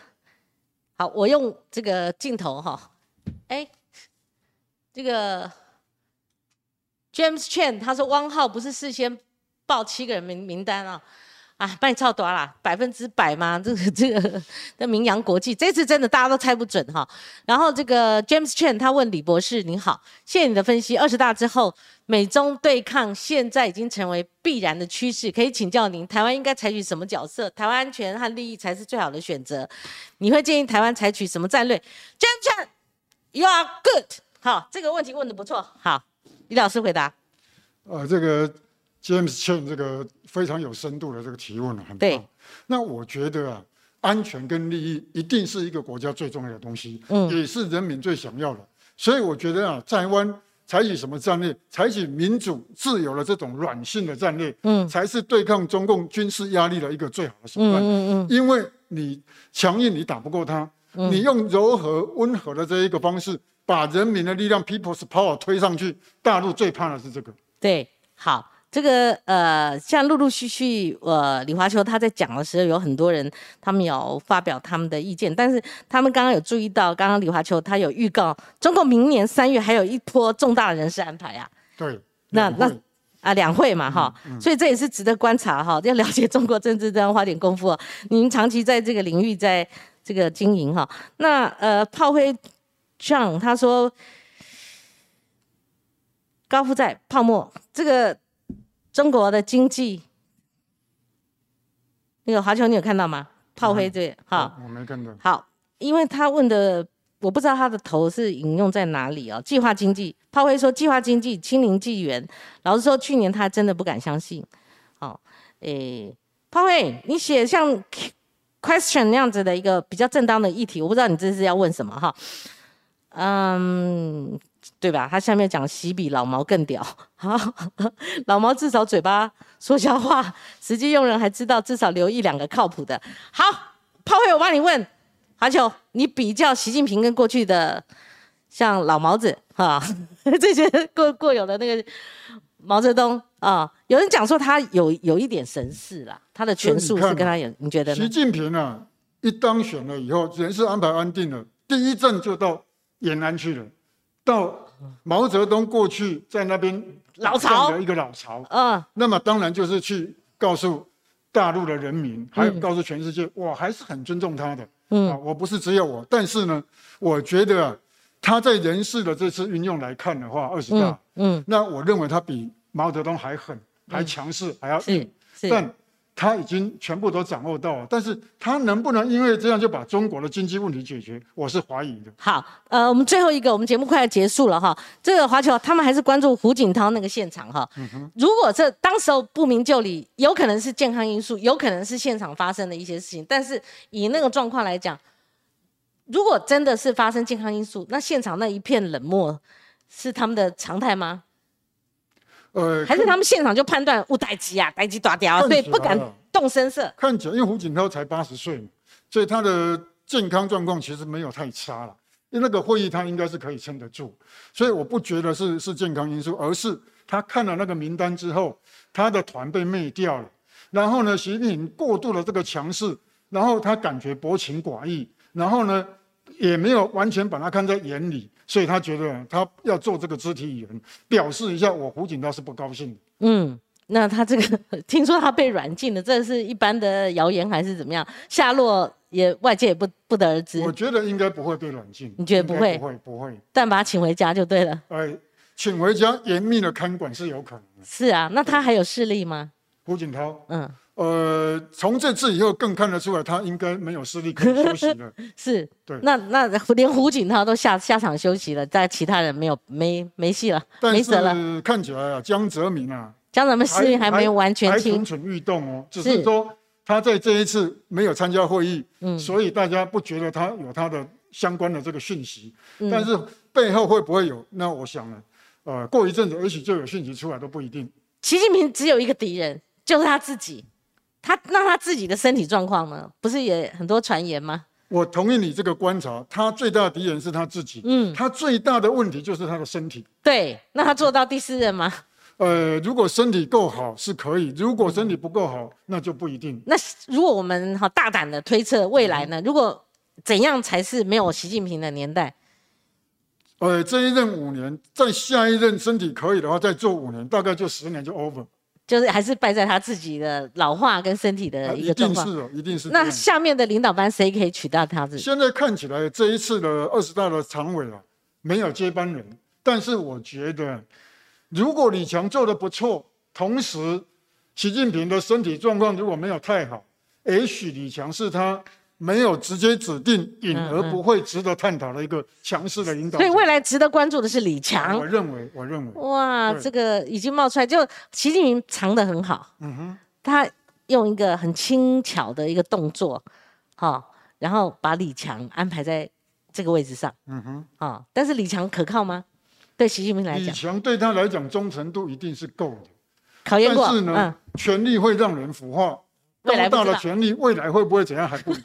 好，我用这个镜头哈。哎，这个 James Chen 他说汪浩不是事先报七个人名名单啊。啊，卖超多啦，百分之百吗？这个 这个的名扬国际，这次真的大家都猜不准哈。然后这个 James Chen 他问李博士：“您好，谢谢你的分析。二十大之后，美中对抗现在已经成为必然的趋势，可以请教您，台湾应该采取什么角色？台湾安全和利益才是最好的选择。你会建议台湾采取什么战略？”James Chen，You are good。好，这个问题问的不错。好，李老师回答。呃，这个 James Chen 这个非常有深度的这个提问了，很对棒。那我觉得啊，安全跟利益一定是一个国家最重要的东西，嗯也是人民最想要的。所以我觉得啊，台湾采取什么战略？采取民主自由的这种软性的战略，嗯才是对抗中共军事压力的一个最好的手嗯段。嗯嗯，因为你强硬，你打不过他，你用柔和温和的这一个方式，把人民的力量 （people's power） 推上去。大陆最怕的是这个。对，好。这个呃，像陆陆续续，呃，李华秋他在讲的时候，有很多人他们有发表他们的意见，但是他们刚刚有注意到，刚刚李华秋他有预告，中共明年三月还有一波重大的人事安排啊，对，那那啊两会嘛哈，所以这也是值得观察哈，要了解中国政治，都要花点功夫、哦。您长期在这个领域在这个经营哈，那呃，炮灰酱他说高负债泡沫这个。中国的经济，那个华侨你有看到吗？炮灰对，好、我没看到。好，因为他问的我不知道他的头是引用在哪里哦。计划经济，炮灰说计划经济亲临纪元，老实说去年他真的不敢相信。好、诶，炮灰，你写像 question 那样子的一个比较正当的议题，我不知道你这是要问什么哈。嗯，对吧？他下面讲洗比老毛更屌，好，老毛至少嘴巴说瞎话，实际用人还知道至少留一两个靠谱的。好，炮灰，我帮你问，阿球，你比较习近平跟过去的像老毛子哈、这些过过有的那个毛泽东啊、有人讲说他有有一点神似啦，他的权术是跟他有，你觉得呢？习近平啊，一当选了以后，人事安排安定了，第一站就到延安去了，到毛泽东过去在那边老巢。的一个老巢，嗯，那么当然就是去告诉大陆的人民，还有告诉全世界，我还是很尊重他的。嗯。啊，我不是只有我，但是呢，我觉得啊，他在人事的这次运用来看的话，二十大，嗯，那我认为他比毛泽东还狠，还强势，还要硬。但他已经全部都掌握到了，但是他能不能因为这样就把中国的经济问题解决，我是怀疑的。好，呃，我们最后一个，我们节目快要结束了哈。这个华侨他们还是关注胡锦涛那个现场哈。如果这当时候不明就里，有可能是健康因素，有可能是现场发生的一些事情。但是以那个状况来讲，如果真的是发生健康因素，那现场那一片冷漠是他们的常态吗？呃，还是他们现场就判断误代机啊，代机打掉所以不敢动声色。看起来，因为胡锦涛才八十岁嘛，所以他的健康状况其实没有太差了。因为那个会议他应该是可以撑得住，所以我不觉得是是健康因素，而是他看了那个名单之后，他的团被灭掉了。然后呢，习近平过度的这个强势，然后他感觉薄情寡义，然后呢也没有完全把他看在眼里，所以他觉得他要做这个肢体语言，表示一下我胡锦涛是不高兴的。嗯，那他这个听说他被软禁了，这是一般的谣言还是怎么样？下落也外界也不不得而知我，觉得应该不会被软禁。你觉得不会不会，不会。但把他请回家就对了。呃，请回家严密的看管是有可能的。是啊，那他还有势力吗？胡锦涛，嗯，呃，从这次以后更看得出来，他应该没有视力可以休息了。是。对那那连胡锦涛都下下场休息了，但其他人没有没没戏了，但没辙了。是看起来啊，江泽民啊，江泽民视力还没有完全还清蠢，蠢欲动哦，只是是说他在这一次没有参加会议，嗯所以大家不觉得他有他的相关的这个讯息，嗯但是背后会不会有？那我想呢，呃，过一阵子也许就有讯息出来都不一定。习近平只有一个敌人，就是他自己。他那他自己的身体状况呢？不是也很多传言吗？我同意你这个观察，他最大的敌人是他自己，嗯，他最大的问题就是他的身体。对。那他做到第四任吗？呃，如果身体够好是可以，如果身体不够好，那就不一定。那如果我们好大胆的推测未来呢？如果怎样才是没有习近平的年代？呃，这一任五年，在下一任身体可以的话，再做五年，大概就十年就 over。就是还是败在他自己的老化跟身体的啊一个状况。一定是哦，一定是那。下面的领导班谁可以取代他自己？现在看起来这一次的二十大的常委啊，没有接班人，但是我觉得，如果李强做的不错，同时习近平的身体状况如果没有太好，也许李强是他没有直接指定，隐而不会值得探讨的一个强势的引导者。所以未来值得关注的是李强。我。认为，我认为，哇，对。这个已经冒出来，就习近平藏得很好，嗯哼，他用一个很轻巧的一个动作，哈、然后把李强安排在这个位置上，嗯哼。啊、但是李强可靠吗？对习近平来讲。李讲，强对他来讲忠诚度一定是够的，考验过，但是呢，嗯，权力会让人腐化，未来不知道。高大的权力未来会不会怎样还不一定。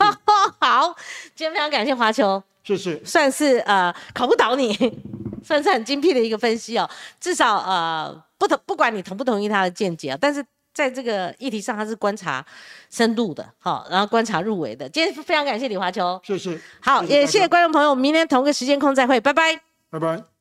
好，今天非常感谢华球，谢谢。算是呃考不倒你，算是很精辟的一个分析哦。至少呃不同，不管你同不同意他的见解啊，但是在这个议题上，他是观察深度的，好、然后观察入围的。今天非常感谢李华球，谢谢，好，谢谢也谢谢观众朋友，明天同个时间空再会，拜拜。拜拜。